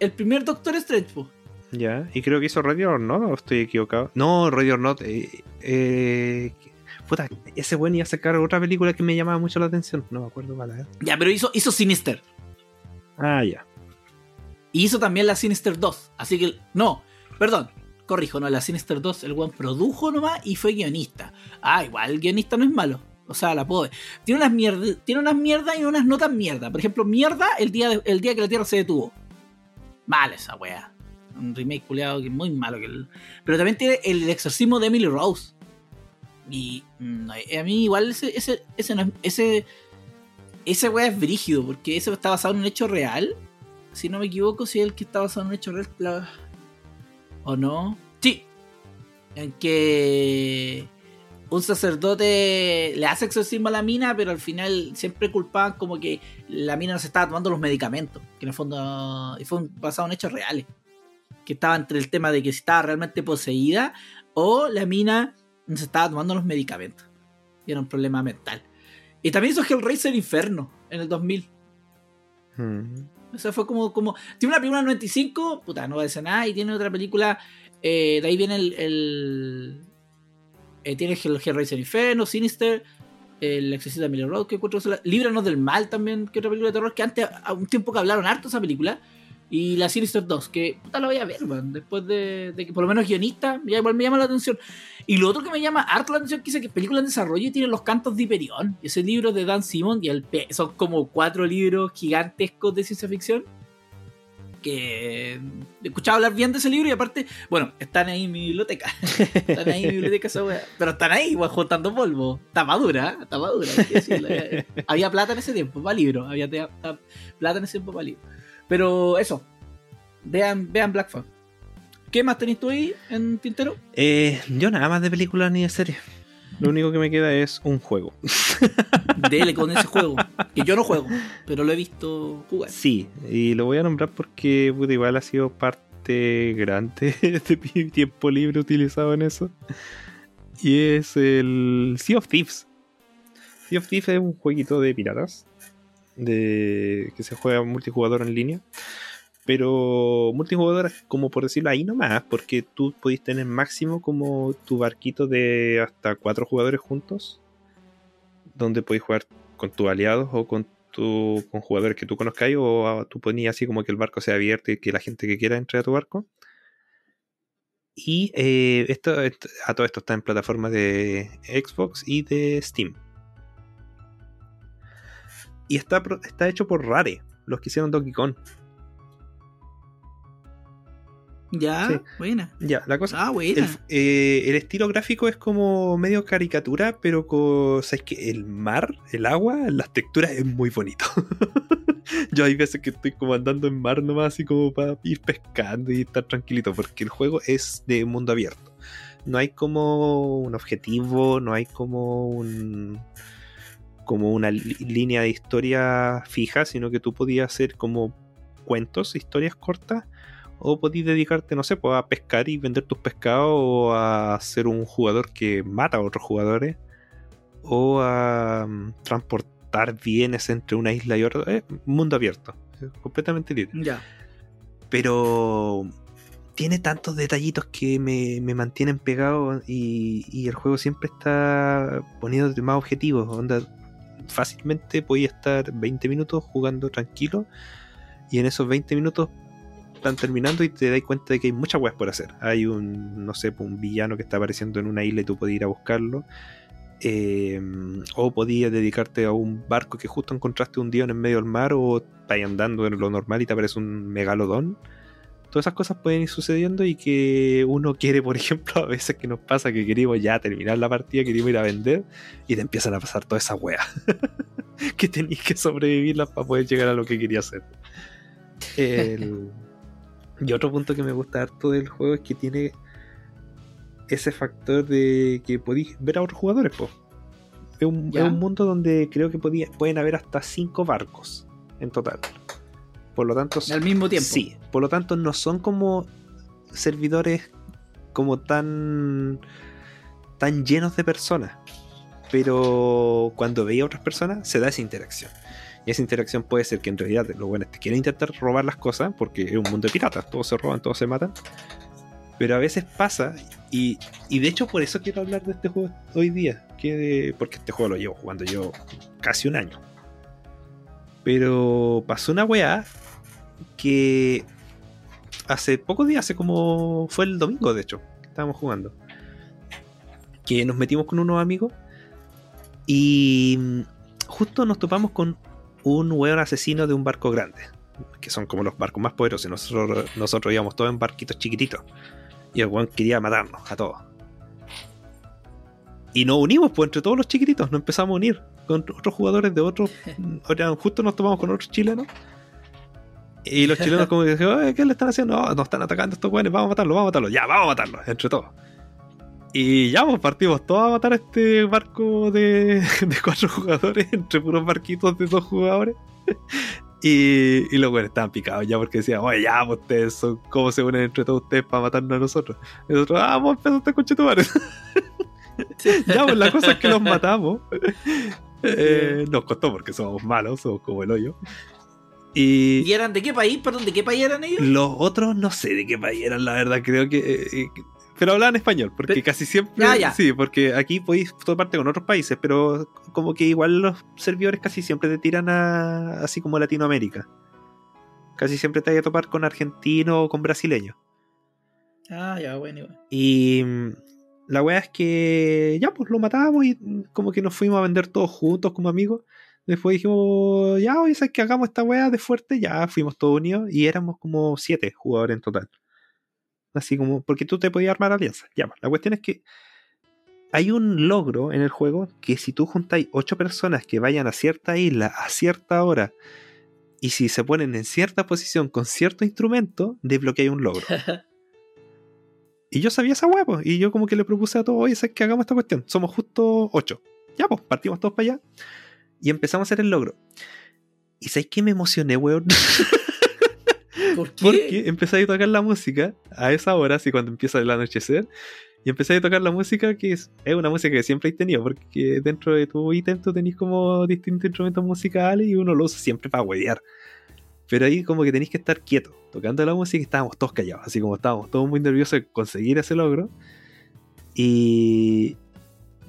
el primer Doctor Strange, po. Ya, y creo que hizo Radio or Not, o estoy equivocado. No, Radio or Not. Eh, eh, puta, ese buen iba a sacar otra película que me llamaba mucho la atención. No me acuerdo cuál. Ya, pero hizo, hizo Sinister. Ah, ya. Y hizo también la Sinister 2. Así que, no, perdón, corrijo, no, la Sinister 2 el weón produjo nomás y fue guionista. Ah, igual el guionista no es malo. O sea, la puedo ver. Tiene unas mierdas, tiene unas mierdas y unas notas mierda. Por ejemplo, mierda el día, de- el día que la Tierra se detuvo. Mal esa wea. Un remake culiado que es muy malo. Que el- Pero también tiene el exorcismo de Emily Rose. Y mm, a mí igual ese, ese, ese, no es- ese, ese wea es brígido, porque ese está basado en un hecho real. Si no me equivoco, si es el que está basado en un hecho real. ¿O no? Sí. En que un sacerdote le hace exorcismo a la mina, pero al final siempre culpaban como que la mina no se estaba tomando los medicamentos. Que en el fondo. Y fue basado en hechos reales. Que estaba entre el tema de que si estaba realmente poseída o la mina se estaba tomando los medicamentos. Y era un problema mental. Y también hizo Hellraiser Inferno en el 2000. Mm. O sea, fue como, como. Tiene una película en 95, puta, no va a decir nada. Y tiene otra película. eh, de ahí viene el. el eh, tiene el Hellraiser Inferno, Sinister. El Exorcista de Miller Road, que encuentro. Líbranos del Mal también, que otra película de terror. Que antes, a un tiempo que hablaron harto esa película. Y la Sinister 2, que puta la voy a ver, man, Después de, que por lo menos guionista, ya igual me llama la atención. Y lo otro que me llama harto la atención que dice que película en desarrollo y tiene los cantos de Hiperión. Ese libro de Dan Simon y el son como cuatro libros gigantescos de ciencia ficción. Que he escuchado hablar bien de ese libro y aparte, bueno, están ahí en mi biblioteca. <laughs> están ahí en mi biblioteca esa wea. Pero están ahí, igual, juntando polvo. Está madura, ¿eh? había plata en ese tiempo para libro. Había plata en ese tiempo para libro. Pero eso. Vean, vean Black. ¿Qué más tenéis tú ahí en Tintero? Eh, yo nada más de películas ni de series. Lo único que me queda es un juego. <laughs> Dele con ese juego. Que yo no juego, pero lo he visto jugar. Sí, y lo voy a nombrar porque puta, igual ha sido parte grande <laughs> de mi tiempo libre utilizado en eso. Y es el Sea of Thieves. Sea of Thieves es un jueguito de piratas. De, que se juega multijugador en línea. Pero multijugador, como por decirlo ahí nomás, porque tú podéis tener máximo como tu barquito de hasta cuatro jugadores juntos. Donde podéis jugar con tus aliados o con tu, con jugadores que tú conozcáis o tú ponías así como que el barco sea abierto y que la gente que quiera entre a tu barco. Y eh, esto, esto- a todo esto está en plataformas de Xbox y de Steam. Y está, está hecho por Rare, los que hicieron Donkey Kong. Ya, Sí. buena. Ya, la cosa. Ah, buena. El, eh, el estilo gráfico es como medio caricatura, pero con. ¿Sabes qué? El mar, el agua, las texturas es muy bonito. <laughs> Yo hay veces que estoy como andando en mar nomás, así como para ir pescando y estar tranquilito, porque el juego es de mundo abierto. No hay como un objetivo, no hay como un. Como una línea de historia fija, sino que tú podías hacer como cuentos, historias cortas o podéis dedicarte, no sé, pues, a pescar y vender tus pescados, o a ser un jugador que mata a otros jugadores, o a mm, transportar bienes entre una isla y otra. Es mundo abierto, completamente libre. Ya. Pero tiene tantos detallitos que me, me mantienen pegado y, y el juego siempre está poniéndote más objetivos. Onda, fácilmente podía estar 20 minutos jugando tranquilo y en esos 20 minutos están terminando y te das cuenta de que hay muchas weas por hacer. Hay un, no sé, un villano que está apareciendo en una isla y tú podías ir a buscarlo. Eh, o podías dedicarte a un barco que justo encontraste un día en medio del mar o estás andando en lo normal y te aparece un megalodón. Todas esas cosas pueden ir sucediendo y que uno quiere, por ejemplo, <laughs> a veces que nos pasa que queremos ya terminar la partida, queremos ir a vender y te empiezan a pasar todas esas weas. <laughs> que tenéis que sobrevivirlas para poder llegar a lo que quería hacer. El- <laughs> Y otro punto que me gusta harto del juego es que tiene ese factor de que podéis ver a otros jugadores, po. Es un, es un mundo donde creo que podía- pueden haber hasta cinco barcos en total. Por lo tanto, Al mismo tiempo. Sí, por lo tanto no son como servidores como tan tan llenos de personas. Pero cuando veía a otras personas se da esa interacción. Y esa interacción puede ser que en realidad los buenos te quieren intentar robar las cosas, porque es un mundo de piratas, todos se roban, todos se matan. Pero a veces pasa, y, y de hecho por eso quiero hablar de este juego hoy día, que porque este juego lo llevo jugando yo casi un año. Pero pasó una weá que hace pocos días, hace como fue el domingo de hecho, que estábamos jugando. Que nos metimos con unos amigos y mm, justo nos topamos con un weón asesino de un barco grande, que son como los barcos más poderosos. y Nosotros, nosotros íbamos todos en barquitos chiquititos y el weón quería matarnos a todos. Y nos unimos pues entre todos los chiquititos, nos empezamos a unir con otros jugadores de otros. <laughs> Justo nos topamos con otros chilenos. Y los chilenos como que dijeron, "Oye, ¿qué le están haciendo? No, nos están atacando estos weones, vamos a matarlos, vamos a matarlos, ya, vamos a matarlos, entre todos. Y ya, pues partimos todos a matar a este barco de, <laughs> de cuatro jugadores entre puros barquitos de dos jugadores. <laughs> Y, y los güeyes estaban picados ya porque decían, oye, ya, pues ustedes son, ¿cómo se unen entre todos ustedes para matarnos a nosotros? Y nosotros, ah, vamos a empezar este coche tu madre. <laughs> ya, pues la cosa es que los matamos. Eh, nos costó porque somos malos, somos como el hoyo. Y, ¿Y eran de qué país? Perdón, ¿de qué país eran ellos? los otros no sé de qué país eran, la verdad, creo que... eh, eh, pero hablaban español, porque Pero- casi siempre... Ah, ya. Sí, porque aquí podéis parte con otros países, pero como que igual los servidores casi siempre te tiran a... así como Latinoamérica. Casi siempre te vas a topar con argentino o con brasileño. Ah, ya, bueno, igual. Y mm, la weá es que ya pues lo matamos y como que nos fuimos a vender todos juntos como amigos. Después dijimos, ya, oye, ¿sabes que hagamos esta weá de fuerte? Ya fuimos todos unidos y éramos como siete jugadores en total. Así como, porque tú te podías armar alianzas. Ya, pues, la cuestión es que hay un logro en el juego que si tú juntáis ocho personas que vayan a cierta isla a cierta hora y si se ponen en cierta posición con cierto instrumento, desbloqueáis un logro. <laughs> Y yo sabía esa hueá, pues, y yo como que le propuse a todos, oye, ¿sabes que hagamos esta cuestión? Somos justo ocho. Ya, pues, partimos todos para allá y empezamos a hacer el logro. ¿Y sabes qué me emocioné, weón? <laughs> ¿Por qué? Porque empecé a tocar la música a esa hora, así cuando empieza el anochecer. Y empecé a tocar la música que es, es una música que siempre he tenido, porque dentro de tu ítem tú tenés como distintos instrumentos musicales y uno lo usa siempre para huevear. Pero ahí como que tenéis que estar quieto, tocando la música y estábamos todos callados, así como estábamos todos muy nerviosos de conseguir ese logro. Y,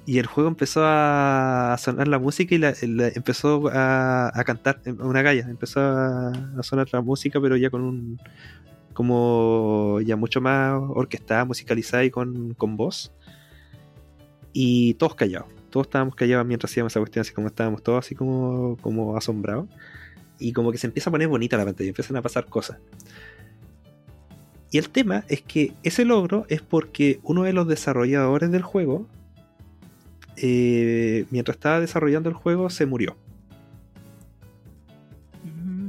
y el juego empezó a sonar la música y la, empezó a, a cantar una galla, empezó a, a sonar la música, pero ya con un como ya mucho más orquestada, musicalizada y con, con voz. Y todos callados, todos estábamos callados mientras hacíamos esa cuestión, así como estábamos todos así como, como asombrados. Y como que se empieza a poner bonita la pantalla, empiezan a pasar cosas. Y el tema es que ese logro es porque uno de los desarrolladores del juego, eh, mientras estaba desarrollando el juego, se murió.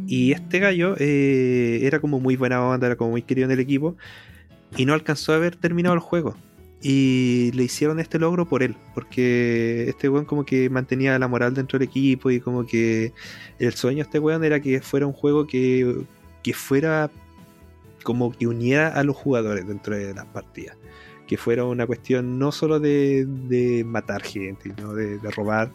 Y este gallo eh, era como muy buena onda, era como muy querido en el equipo. Y no alcanzó a haber terminado el juego. Y le hicieron este logro por él. Porque este weón como que mantenía la moral dentro del equipo. Y como que el sueño de este weón era que fuera un juego que, que fuera como que uniera a los jugadores dentro de las partidas. Que fuera una cuestión no solo de, de matar gente, ¿no? de, de robar,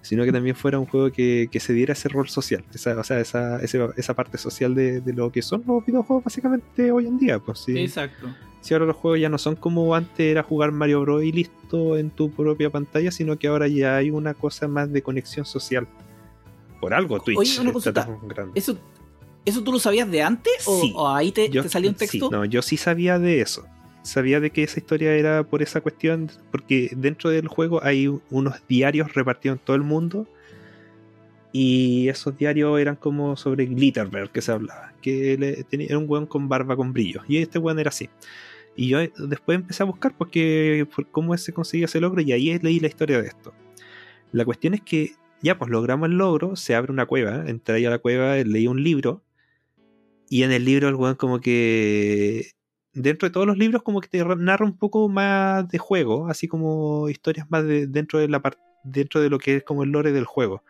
sino que también fuera un juego que, que se diera ese rol social, esa, o sea, esa, ese- esa parte social de, de lo que son los videojuegos básicamente hoy en día. Pues, sí. Exacto. Si ahora los juegos ya no son como antes era jugar Mario Bros. y listo en tu propia pantalla, sino que ahora ya hay una cosa más de conexión social. Por algo Twitch Oye, una está consulta. tan grande. ¿Eso, ¿Eso tú lo sabías de antes? ¿O, Sí. o ahí te, Yo- te salió un sí, texto? no, yo sí sabía de eso. Sabía de que esa historia era por esa cuestión, porque dentro del juego hay unos diarios repartidos en todo el mundo. Y esos diarios eran como sobre Glitterberg que se hablaba. Que le- era un weón con barba con brillo. Y este weón era así. Y yo eh, después empecé a buscar porque, por cómo se conseguía ese logro y ahí leí la historia de esto. La cuestión es que ya pues logramos el logro, se abre una cueva, entré ahí a la cueva, leí un libro y en el libro el weón como que dentro de todos los libros como que te narra un poco más de juego, así como historias más de, dentro de la dentro de lo que es como el lore del juego.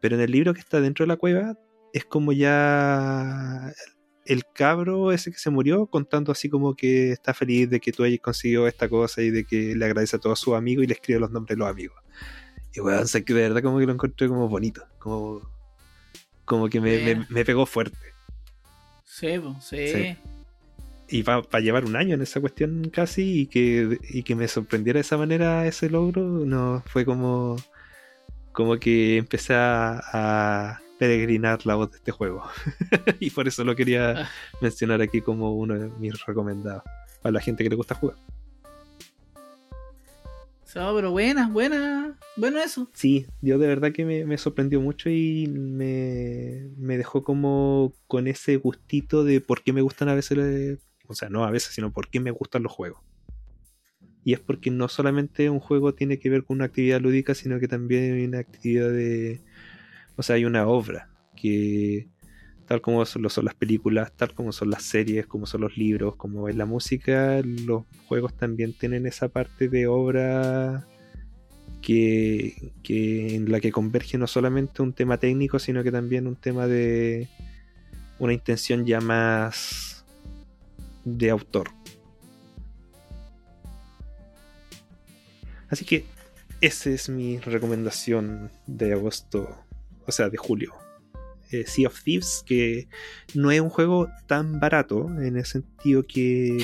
Pero en el libro que está dentro de la cueva es como ya el cabro ese que se murió contando así como que está feliz de que tú hayas conseguido esta cosa y de que le agradece a todos sus amigos y le escribe los nombres de los amigos. Y weón, sé que de verdad como que lo encontré como bonito, como, como que me, me- Bueno. me pegó fuerte. Sí, sí. Sí. Y para llevar un año en esa cuestión casi y que, y que me sorprendiera de esa manera ese logro, no fue como, como que empecé a, a peregrinar la voz de este juego. <laughs> y por eso lo quería Ah. mencionar aquí como uno de mis recomendados para la gente que le gusta jugar. No, pero buena, buena. Bueno, eso. Sí, yo de verdad que me, me sorprendió mucho y me, me dejó como con ese gustito de por qué me gustan a veces, o sea, no a veces, sino por qué me gustan los juegos. Y es porque no solamente un juego tiene que ver con una actividad lúdica, sino que también hay una actividad de, o sea, hay una obra que tal como son las películas, tal como son las series, como son los libros, como es la música, los juegos también tienen esa parte de obra que, que en la que converge no solamente un tema técnico, sino que también un tema de una intención ya más de autor. Así que esa es mi recomendación de agosto, o sea, de julio. Eh, sea of Thieves, que no es un juego tan barato, en el sentido que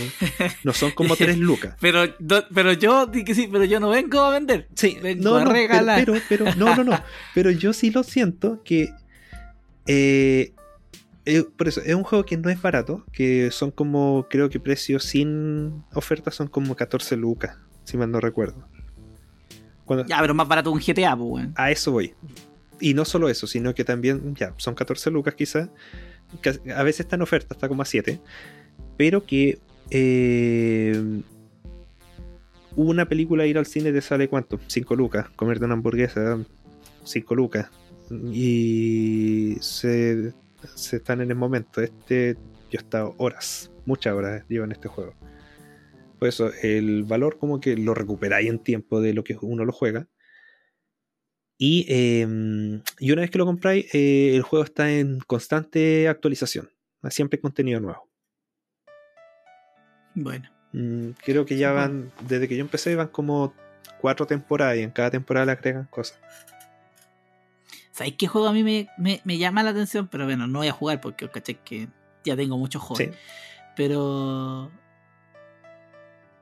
no son como <laughs> tres lucas. Pero, do- pero yo, di que sí, pero yo no vengo a vender. Sí, Vengo no, a no, regalar. Pero, pero, pero- no, no, no. <laughs> Pero yo sí lo siento que. eh, eh, por eso, es un juego que no es barato, que son como, creo que precios sin oferta son como 14 lucas, si mal no recuerdo. Cuando, Ya, pero más barato un GTA, pues, a eso voy. Y no solo eso, sino que también, ya, son 14 lucas quizás. A veces está en oferta, está como a 7. Pero que eh, una película ir al cine te sale cuánto? 5 lucas. Comerte una hamburguesa, 5 lucas. Y se, se están en el momento. Este, yo he estado horas, muchas horas llevo en este juego. Por eso, el valor como que lo recuperáis en tiempo de lo que uno lo juega. Y, eh, y una vez que lo compráis, eh, el juego está en constante actualización. Siempre contenido nuevo. Bueno. Mm, creo que ya van, desde que yo empecé, van como cuatro temporadas y en cada temporada le agregan cosas. ¿Sabéis qué juego a mí me, me, me llama la atención? Pero bueno, no voy a jugar porque caché que ya tengo muchos juegos. Sí. Pero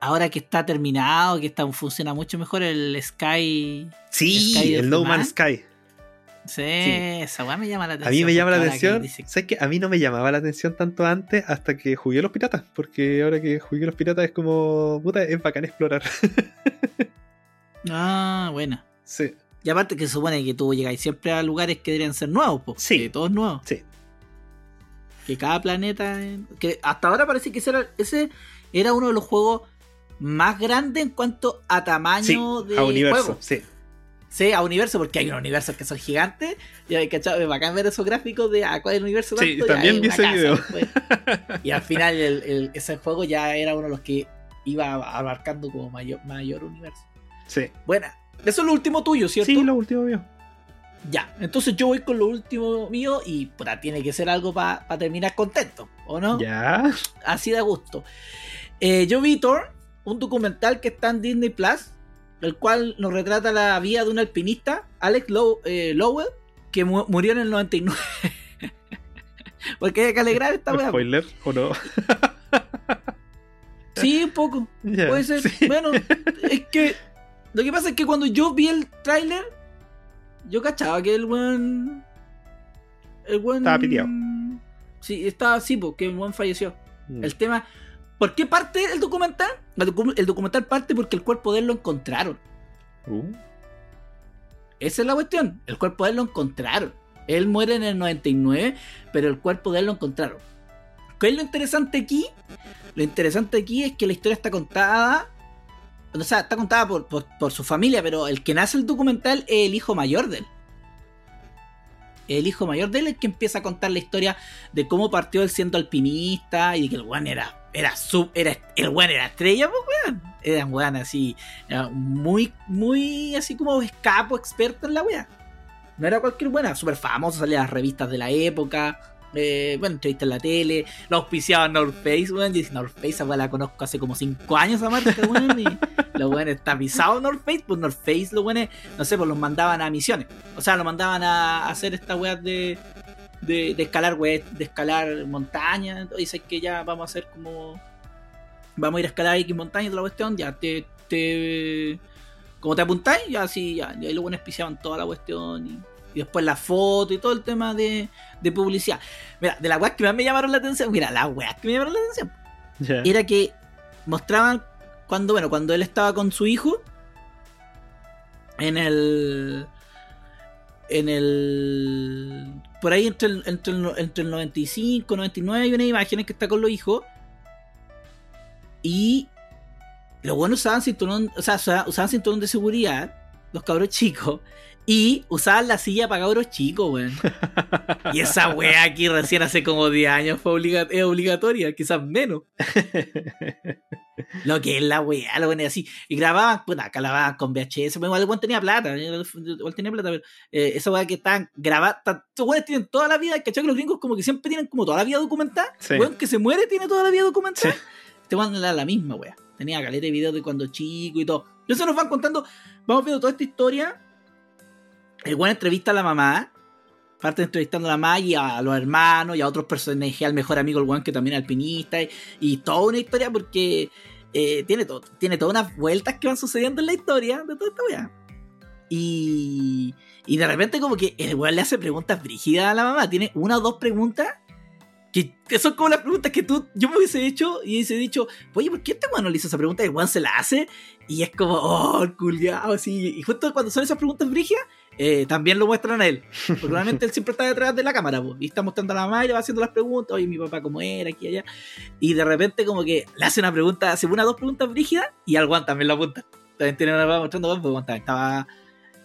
ahora que está terminado, que está, funciona mucho mejor el Sky. Sí, Sky el No Man. Man's Sky. Sí, esa weá me llama la A atención. mí me llama la que atención. dice- ¿Sabes qué? A mí no me llamaba la atención tanto antes hasta que jugué a los piratas. Porque ahora que jugué a los piratas es como. Puta, es bacán explorar. <laughs> Ah, bueno. sí. Y aparte que se supone que tú llegáis siempre a lugares que deberían ser nuevos, pues. Sí. Todos nuevos. Sí. Que cada planeta. Que hasta ahora parece que ese era, ese era uno de los juegos más grandes en cuanto a tamaño Sí, de a universo. juego. Sí. Sí, a universo, porque hay unos universos que son gigantes. Y hay cachado, bacán ver esos gráficos de a cuál es el universo Sí, tanto, ya también vi ese casa, video. pues. Y al final el- el- ese juego ya era uno de los que iba abarcando como mayor, mayor universo. Sí. Bueno, eso es lo último tuyo, ¿cierto? Sí, lo último mío. Ya, entonces yo voy con lo último mío y puta, tiene que ser algo para terminar contento, ¿o no? Ya. Así de gusto. Eh, yo vi Thor, un documental que está en Disney Plus, el cual nos retrata la vida de un alpinista, Alex Low- eh, Lowell, que mu- murió en el 99. <laughs> Porque hay que alegrar esta weá. Spoiler o no. Sí, un poco. <laughs> Puede ser. sí. Bueno, es que. Lo que pasa es que cuando yo vi el tráiler, yo cachaba que el buen. El buen. Estaba piteado. Sí, estaba así, porque el buen falleció. Mm. El tema. ¿Por qué parte el documental? El, docu- el documental parte porque el cuerpo de él lo encontraron. Uh, Esa es la cuestión. El cuerpo de él lo encontraron. Él muere en el 99, pero el cuerpo de él lo encontraron. ¿Qué es lo interesante aquí? Lo interesante aquí es que la historia está contada. O sea, está contada por, por- su familia, pero el que nace el documental es el hijo mayor de él. El hijo mayor de él es el que empieza a contar la historia de cómo partió él siendo alpinista y que el weón era. Era sub, era, el weón era estrella, pues weón. Era un weón así. Era muy, muy así como escapo, experto en la wea. No era cualquier buena, súper famoso, salía en las revistas de la época. Eh, bueno, entrevista en la tele, lo auspiciaba North Face, weón. Yo dije, North Face, esa weá la conozco hace como 5 años esa marca, weón. Y <laughs> los weones está pisado North Face, pues North Face, los weones, no sé, pues los mandaban a misiones. O sea, los mandaban a hacer esta weá de, de, de escalar, weá, de escalar montañas. Sé que ya vamos a hacer como. Vamos a ir a escalar X montañas de la cuestión, ya te. te como te apuntáis, ya así, ya. Y ahí los buenos piseaban toda la cuestión. Y, y después la foto y todo el tema de, de publicidad. Mira, de las weas que más me llamaron la atención, mira, las weas que me llamaron la atención era que mostraban cuando, bueno, cuando él estaba con su hijo en el en el por ahí entre el, entre el, entre el 95 99 hay unas imágenes que está con los hijos y los buenos usaban cinturón o sea usa- usaban cinturón de seguridad los cabros chicos Y usaban la silla para cabros chicos, weón. Y esa weá aquí recién hace como 10 años fue obliga- es obligatoria, quizás menos. <laughs> Lo que es la weá, lo ponen así. Y grababan, puta, acá grababan con VHS. Bueno, igual el weón tenía plata, igual tenía plata, pero eh, esa weá que están grabadas, estos weones tienen toda la vida, ¿cachai? Que los gringos como que siempre tienen como toda la vida documentada. Sí. Weón que se muere tiene toda la vida documentada. Sí. Este weón era la misma weá. Tenía caleta de videos de cuando chico y todo. Entonces nos van contando, vamos viendo toda esta historia. El weón entrevista a la mamá. Parte entrevistando a la mamá y a los hermanos y a otros personajes, al mejor amigo, el weón que también es alpinista. Y, y toda una historia porque eh, tiene, todo, tiene todas unas vueltas que van sucediendo en la historia de toda esta weá. Y, y de repente como que el weón le hace preguntas brígidas a la mamá. Tiene una o dos preguntas que, que son como las preguntas que tú, yo me hubiese hecho y hubiese dicho, oye, ¿por qué este weón no le hizo esa pregunta? Y el weón se la hace y es como, oh, culiao, así. Y justo cuando son esas preguntas brígidas, eh, también lo muestran a él. Porque normalmente él siempre está detrás de la cámara, po, y está mostrando a la mamá y le va haciendo las preguntas, oye, mi papá cómo era, aquí y allá. Y de repente como que le hace una pregunta, hace una dos preguntas brígidas y al weón también lo apunta. También tiene una mostrando, porque el weón también estaba...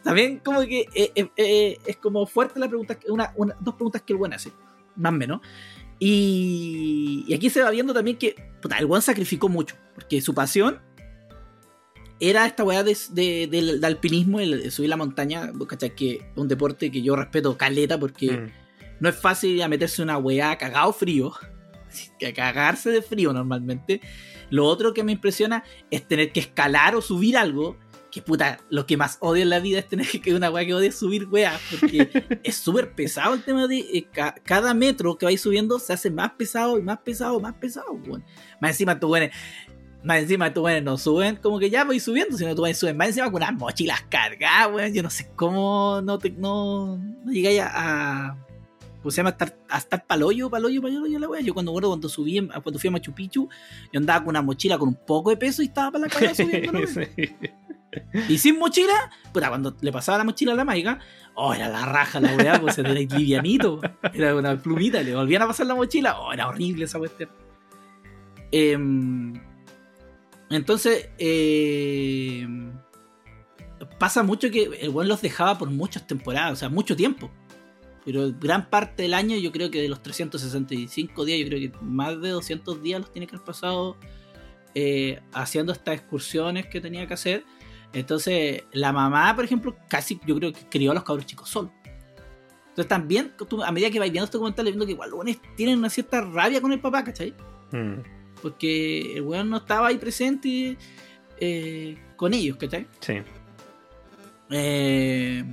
También como que eh, eh, eh, es como fuerte la pregunta, una, una- dos preguntas que el weón hace, más o menos. Y, y aquí se va viendo también que puta, el weón sacrificó mucho, porque su pasión era esta weá de, de- del- del alpinismo, el de subir la montaña, cachai que es un deporte que yo respeto caleta porque Mm. no es fácil a meterse una weá cagado frío, <laughs> que cagarse de frío normalmente. Lo otro que me impresiona es tener que escalar o subir algo. Que puta, lo que más odio en la vida es tener que una weá que odio subir weá. Porque <laughs> es súper pesado el tema de eh, ca- cada metro que vais subiendo se hace más pesado y más pesado, más pesado, weón. Más encima tú weones, más encima tú weones no suben como que ya vais subiendo, sino tú weones suben más encima con unas mochilas cargadas, weón. Yo no sé cómo no te, no, no llegáis a, a ¿cómo se llama? Estar, a estar paloyo, paloyo, paloyo la wea. Yo cuando bueno, cuando subí, cuando fui a Machu Picchu, yo andaba con una mochila con un poco de peso y estaba para la cagada subiendo, la. <laughs> Y sin mochila, puta, cuando le pasaba la mochila a la maiga, oh, era la raja la weá, pues era livianito, era una plumita, le volvían a pasar la mochila, oh, era horrible esa cuestión. Em, entonces, em, pasa mucho que el buen los dejaba por muchas temporadas, o sea, mucho tiempo. Pero gran parte del año, yo creo que de los 365 días, yo creo que más de 200 días los tiene que haber pasado eh, haciendo estas excursiones que tenía que hacer. Entonces, la mamá, por ejemplo, casi yo creo que crió a los cabros chicos solo. Entonces, también, a medida que vais viendo este documental, viendo que igual los buenos tienen una cierta rabia con el papá, ¿cachai? Mm. Porque el weón no estaba ahí presente eh, con ellos, ¿cachai? Sí. Eh,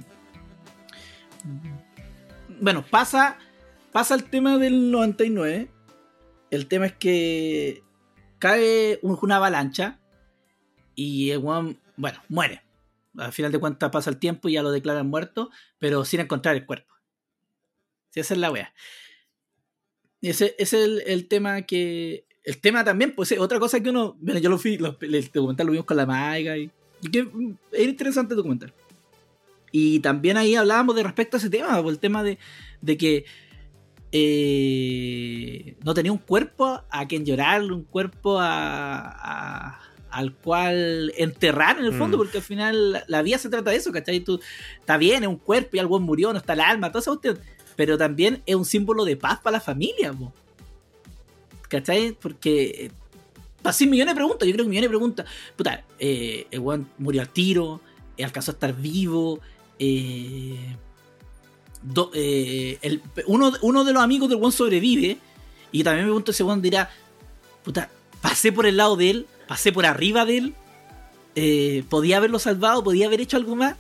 bueno, pasa, pasa el tema del 99. El tema es que cae un- una avalancha y el weón, bueno, muere. Al final de cuentas pasa el tiempo y ya lo declaran muerto, pero sin encontrar el cuerpo. Sí, esa es la wea. Ese, ese es el, el tema que. El tema también, pues es otra cosa que uno. Bueno, yo lo fui, lo- el documental lo vimos con la Maiga y. y que mm, era interesante el documental. Y también ahí hablábamos de respecto a ese tema, por el tema de, de que eh, no tenía un cuerpo a quien llorar, un cuerpo a, a- al cual enterrar en el fondo, Mm. porque al final la, la vida se trata de eso, ¿cachai? Tú, está bien, es un cuerpo y algo murió, no está el alma, todo eso, usted, pero también es un símbolo de paz para la familia, po. ¿Cachai? Porque así millones de preguntas, yo creo que millones de preguntas. Puta, eh, el weón murió al tiro, eh, alcanzó a estar vivo. eh, eh, uno, de los amigos del weón sobrevive. Y también me pregunto, ese weón dirá, puta, pasé por el lado de él, pasé por arriba de él. eh, podía haberlo salvado, podía haber hecho algo más.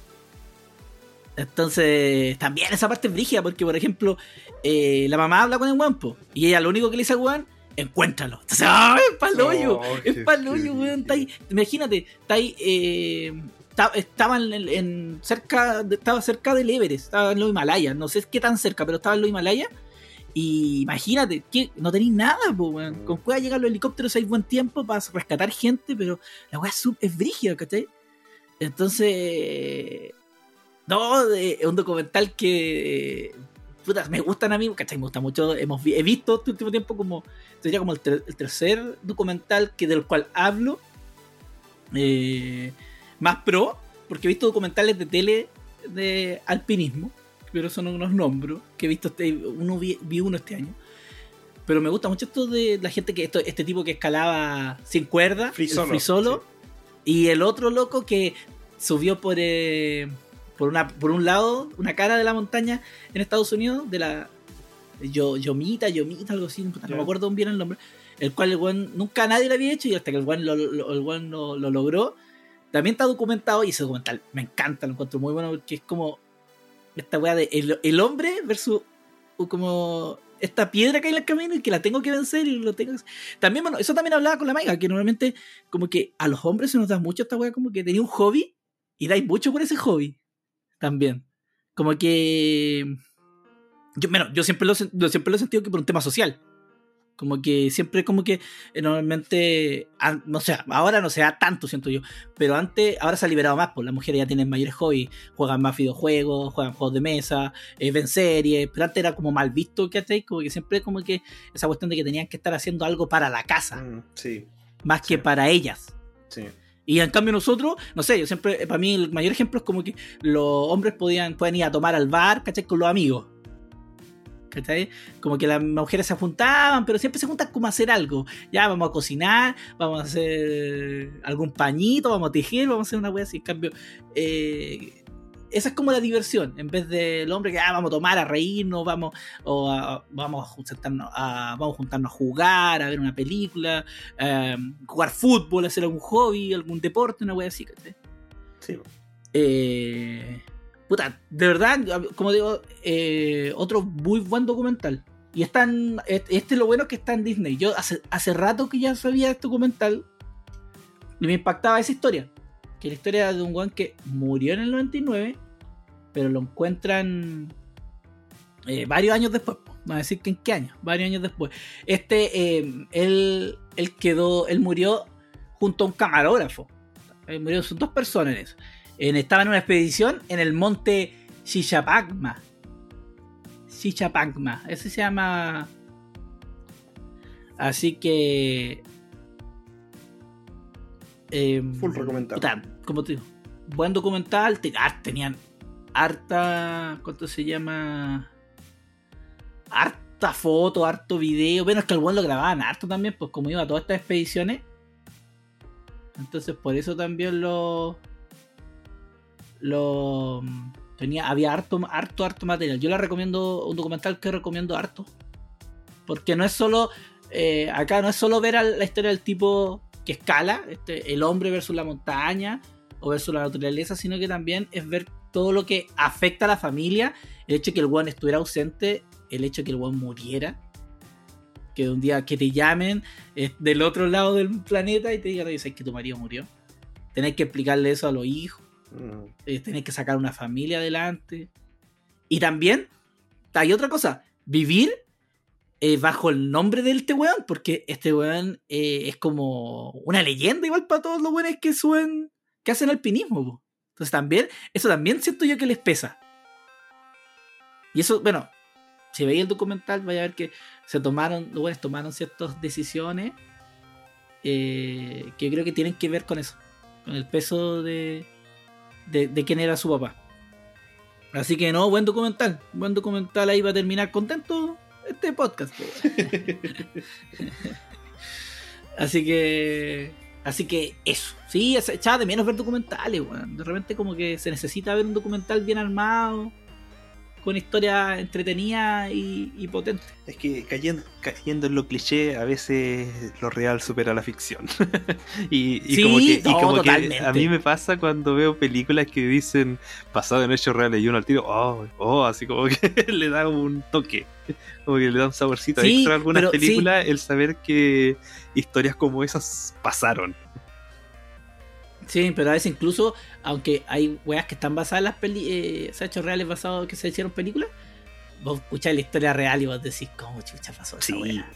Entonces, también esa parte es brígida, porque por ejemplo, eh, la mamá habla con el weón, po, y ella lo único que le dice al weón, encuéntralo. Entonces, ¡ah, es paloyo! Oh, es paloyo, weón. Está ahí, imagínate, está ahí, eh, está- estaba en, en cerca, estaba cerca del Everest, estaba en los Himalayas, no sé qué tan cerca, pero estaba en los Himalayas. Y imagínate, que no tenéis nada, po, weón. Con cueva llegan los helicópteros, hay buen tiempo para rescatar gente, pero la weá es, sub- es brígida, ¿cachai? Entonces, no, es un documental que me gustan a mí, ¿cachai? Me gusta mucho. Hemos, he visto este último tiempo como, sería como el, ter- el tercer documental que del cual hablo, eh, más pro, porque he visto documentales de tele de alpinismo, pero son unos nombres que he visto, este, uno vi, vi uno este año. Pero me gusta mucho esto de la gente que, esto, este tipo que escalaba sin cuerda, Free el solo, free solo, y el otro loco que subió por, eh, por, una, por un lado, una cara de la montaña en Estados Unidos, de la Yo- Yomita, Yomita, algo así, no me acuerdo bien el nombre, el cual el weón nunca nadie lo había hecho y hasta que el weón lo, lo- el weón lo- lo logró. También está documentado y ese documental me encanta, lo encuentro muy bueno porque es como esta weá de el, el hombre versus como esta piedra que hay en el camino y que la tengo que vencer y lo tengo que... También, bueno, eso también hablaba con la Maiga, que normalmente como que a los hombres se nos da mucho esta weá como que tenía un hobby y dais mucho por ese hobby también. Como que... Yo, bueno, yo siempre lo, siempre lo he sentido que por un tema social. Como que siempre como que eh, normalmente, an- no sé, ahora no se da tanto, siento yo, pero antes, ahora se ha liberado más, pues las mujeres ya tienen mayores hobbies, juegan más videojuegos, juegan juegos de mesa, eh, ven series, pero antes era como mal visto, ¿cachai? Como que siempre como que esa cuestión de que tenían que estar haciendo algo para la casa, Mm, sí, más que para ellas. sí. Y en cambio nosotros, no sé, yo siempre, para mí el mayor ejemplo es como que los hombres podían, pueden ir a tomar al bar, ¿cachai? Con los amigos. ¿Cachai? Como que las mujeres se juntaban, pero siempre se juntan como a hacer algo. Ya, vamos a cocinar, vamos a hacer algún pañito, vamos a tejer, vamos a hacer una wea así. En cambio, eh, esa es como la diversión. En vez del hombre que ah, vamos a tomar, a reírnos, vamos, o a- vamos, a juntarnos a, vamos a juntarnos a jugar, a ver una película, eh, jugar fútbol, hacer algún hobby, algún deporte, una wea así, ¿cachai? sí. Eh, puta, de verdad, como digo, eh, otro muy buen documental. Y están, este es lo bueno que está en Disney. Yo hace, hace rato que ya sabía este documental y me impactaba esa historia. Que la historia de un guan que murió en el 99, pero lo encuentran eh, varios años después. No voy a decir que en qué año, varios años después. Este, eh, él, él quedó, él murió junto a un camarógrafo. Eh, murieron son dos personas en eso. En, estaba en una expedición en el monte Shishapagma. Shishapagma, ese se llama. Así que. eh, Full recomendable. puta, como te digo, buen documental. te- ah, tenían harta. ¿Cuánto se llama? Harta foto, harto video. Bueno, es que buen lo grababan harto también, pues como iba a todas estas expediciones. Entonces por eso también lo. Lo. Tenía, había harto, harto, harto material. Yo la recomiendo, un documental que recomiendo harto. Porque no es solo. eh, acá no es solo ver la historia del tipo que escala, este, el hombre versus la montaña o versus la naturaleza, sino que también es ver todo lo que afecta a la familia, el hecho de que el one estuviera ausente, el hecho de que el one muriera, que un día que te llamen eh, del otro lado del planeta y te digan, oye, ¿sabes que tu marido murió? Tenés que explicarle eso a los hijos, Mm, eh, tenés que sacar una familia adelante. Y también hay otra cosa, vivir eh, bajo el nombre de este weón, porque este weón es como una leyenda igual para todos los weones que suben, que hacen alpinismo. po. Entonces también, eso también siento yo que les pesa. Y eso, bueno, si veis el documental, vaya a ver que se tomaron, weones tomaron ciertas decisiones eh, que creo que tienen que ver con eso, con el peso de, de, de quién era su papá. Así que no, buen documental, buen documental ahí va a terminar contento este podcast. po. <laughs> así que, así que eso, sí, echaba de menos ver documentales, weón. De repente como que se necesita ver un documental bien armado, con historia entretenida y, y potente. Es que cayendo, cayendo en lo cliché, a veces lo real supera la ficción. <laughs> y, y Sí, como, que, y no, como que totalmente. a mí me pasa cuando veo películas que dicen basado en hechos reales y uno al tiro, oh, oh, así como que <laughs> le da un toque. <laughs> Como que le da un saborcito Sí, extra a algunas pero sí. películas el saber que historias como esas pasaron. Sí, pero a veces incluso, aunque hay weas que están basadas en las peli eh, o sea, hechos reales basados que se hicieron películas, vos escucháis la historia real y vos decís, ¿cómo chucha pasó esa Sí. wea?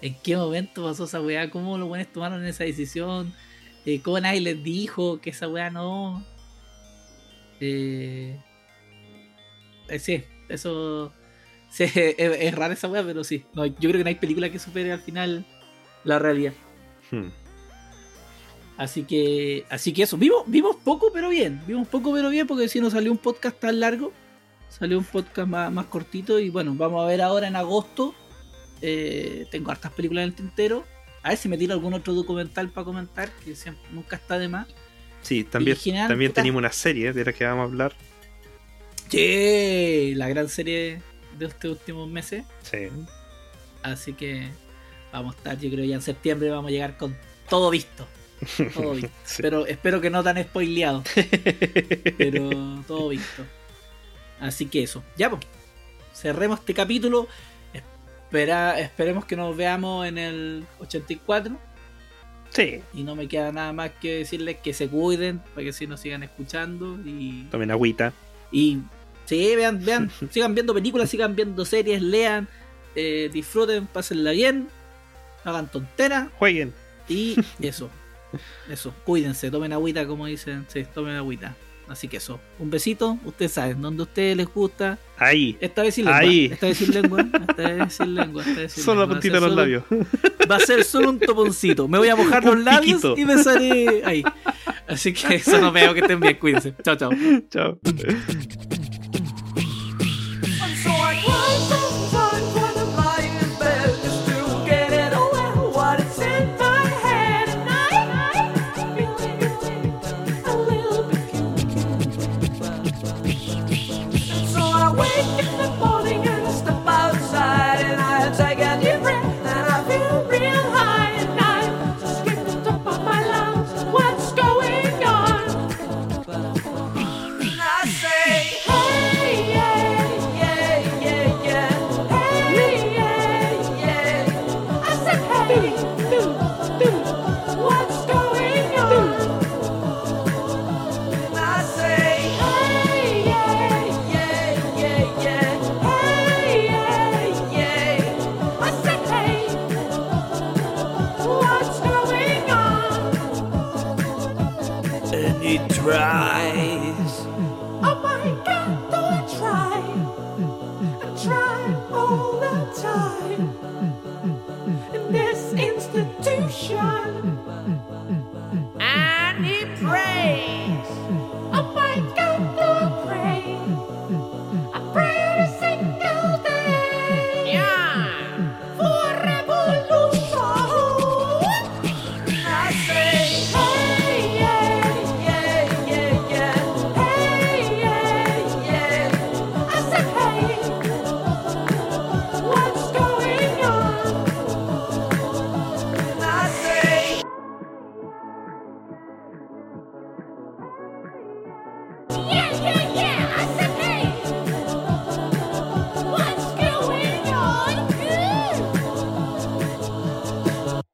¿En qué momento pasó esa weá? ¿Cómo los buenos tomaron esa decisión? Eh, ¿Cómo nadie les dijo que esa weá no? Eh, eh, sí, eso. Sí, <laughs> es, es rara esa weá, pero sí. No, yo creo que no hay película que supere al final la realidad. Hmm. Así que, así que eso, vimos, vimos poco pero bien, vimos poco pero bien porque si nos salió un podcast tan largo, salió un podcast más, más cortito y bueno, vamos a ver ahora en agosto. eh, tengo hartas películas en el tintero. A ver si me tiro algún otro documental para comentar, que siempre, nunca está de más. Sí, también, también tenemos una serie de la que vamos a hablar. Che, la gran serie de estos últimos meses. Sí. Así que vamos a estar, yo creo ya en septiembre vamos a llegar con todo visto. Todo visto. <laughs> Sí. Pero espero que no tan spoileado. pero todo visto. Así que eso. Ya, pues. Cerremos este capítulo. Espera, esperemos que nos veamos en el 84. Sí. Y no me queda nada más que decirles que se cuiden para que si nos sigan escuchando. Y, Tomen agüita. y sí, vean, vean, <laughs> sigan viendo películas, sigan viendo series, lean, eh, disfruten, pásenla bien, no hagan tonteras. Jueguen. Y <laughs> eso, eso, cuídense, tomen agüita, como dicen, sí, tomen agüita. Así que eso, un besito, ustedes saben, donde a ustedes les gusta. Ahí. Esta vez sin lengua, Ahí. esta vez sin lengua, esta vez sin lengua, esta vez sin Solo la lengua. puntita de los solo- labios. Va a ser solo un toponcito. Me voy a mojar los labios piquito. y besaré ahí. Así que eso nos veo, que estén bien, cuídense. Chao, chao. Chao.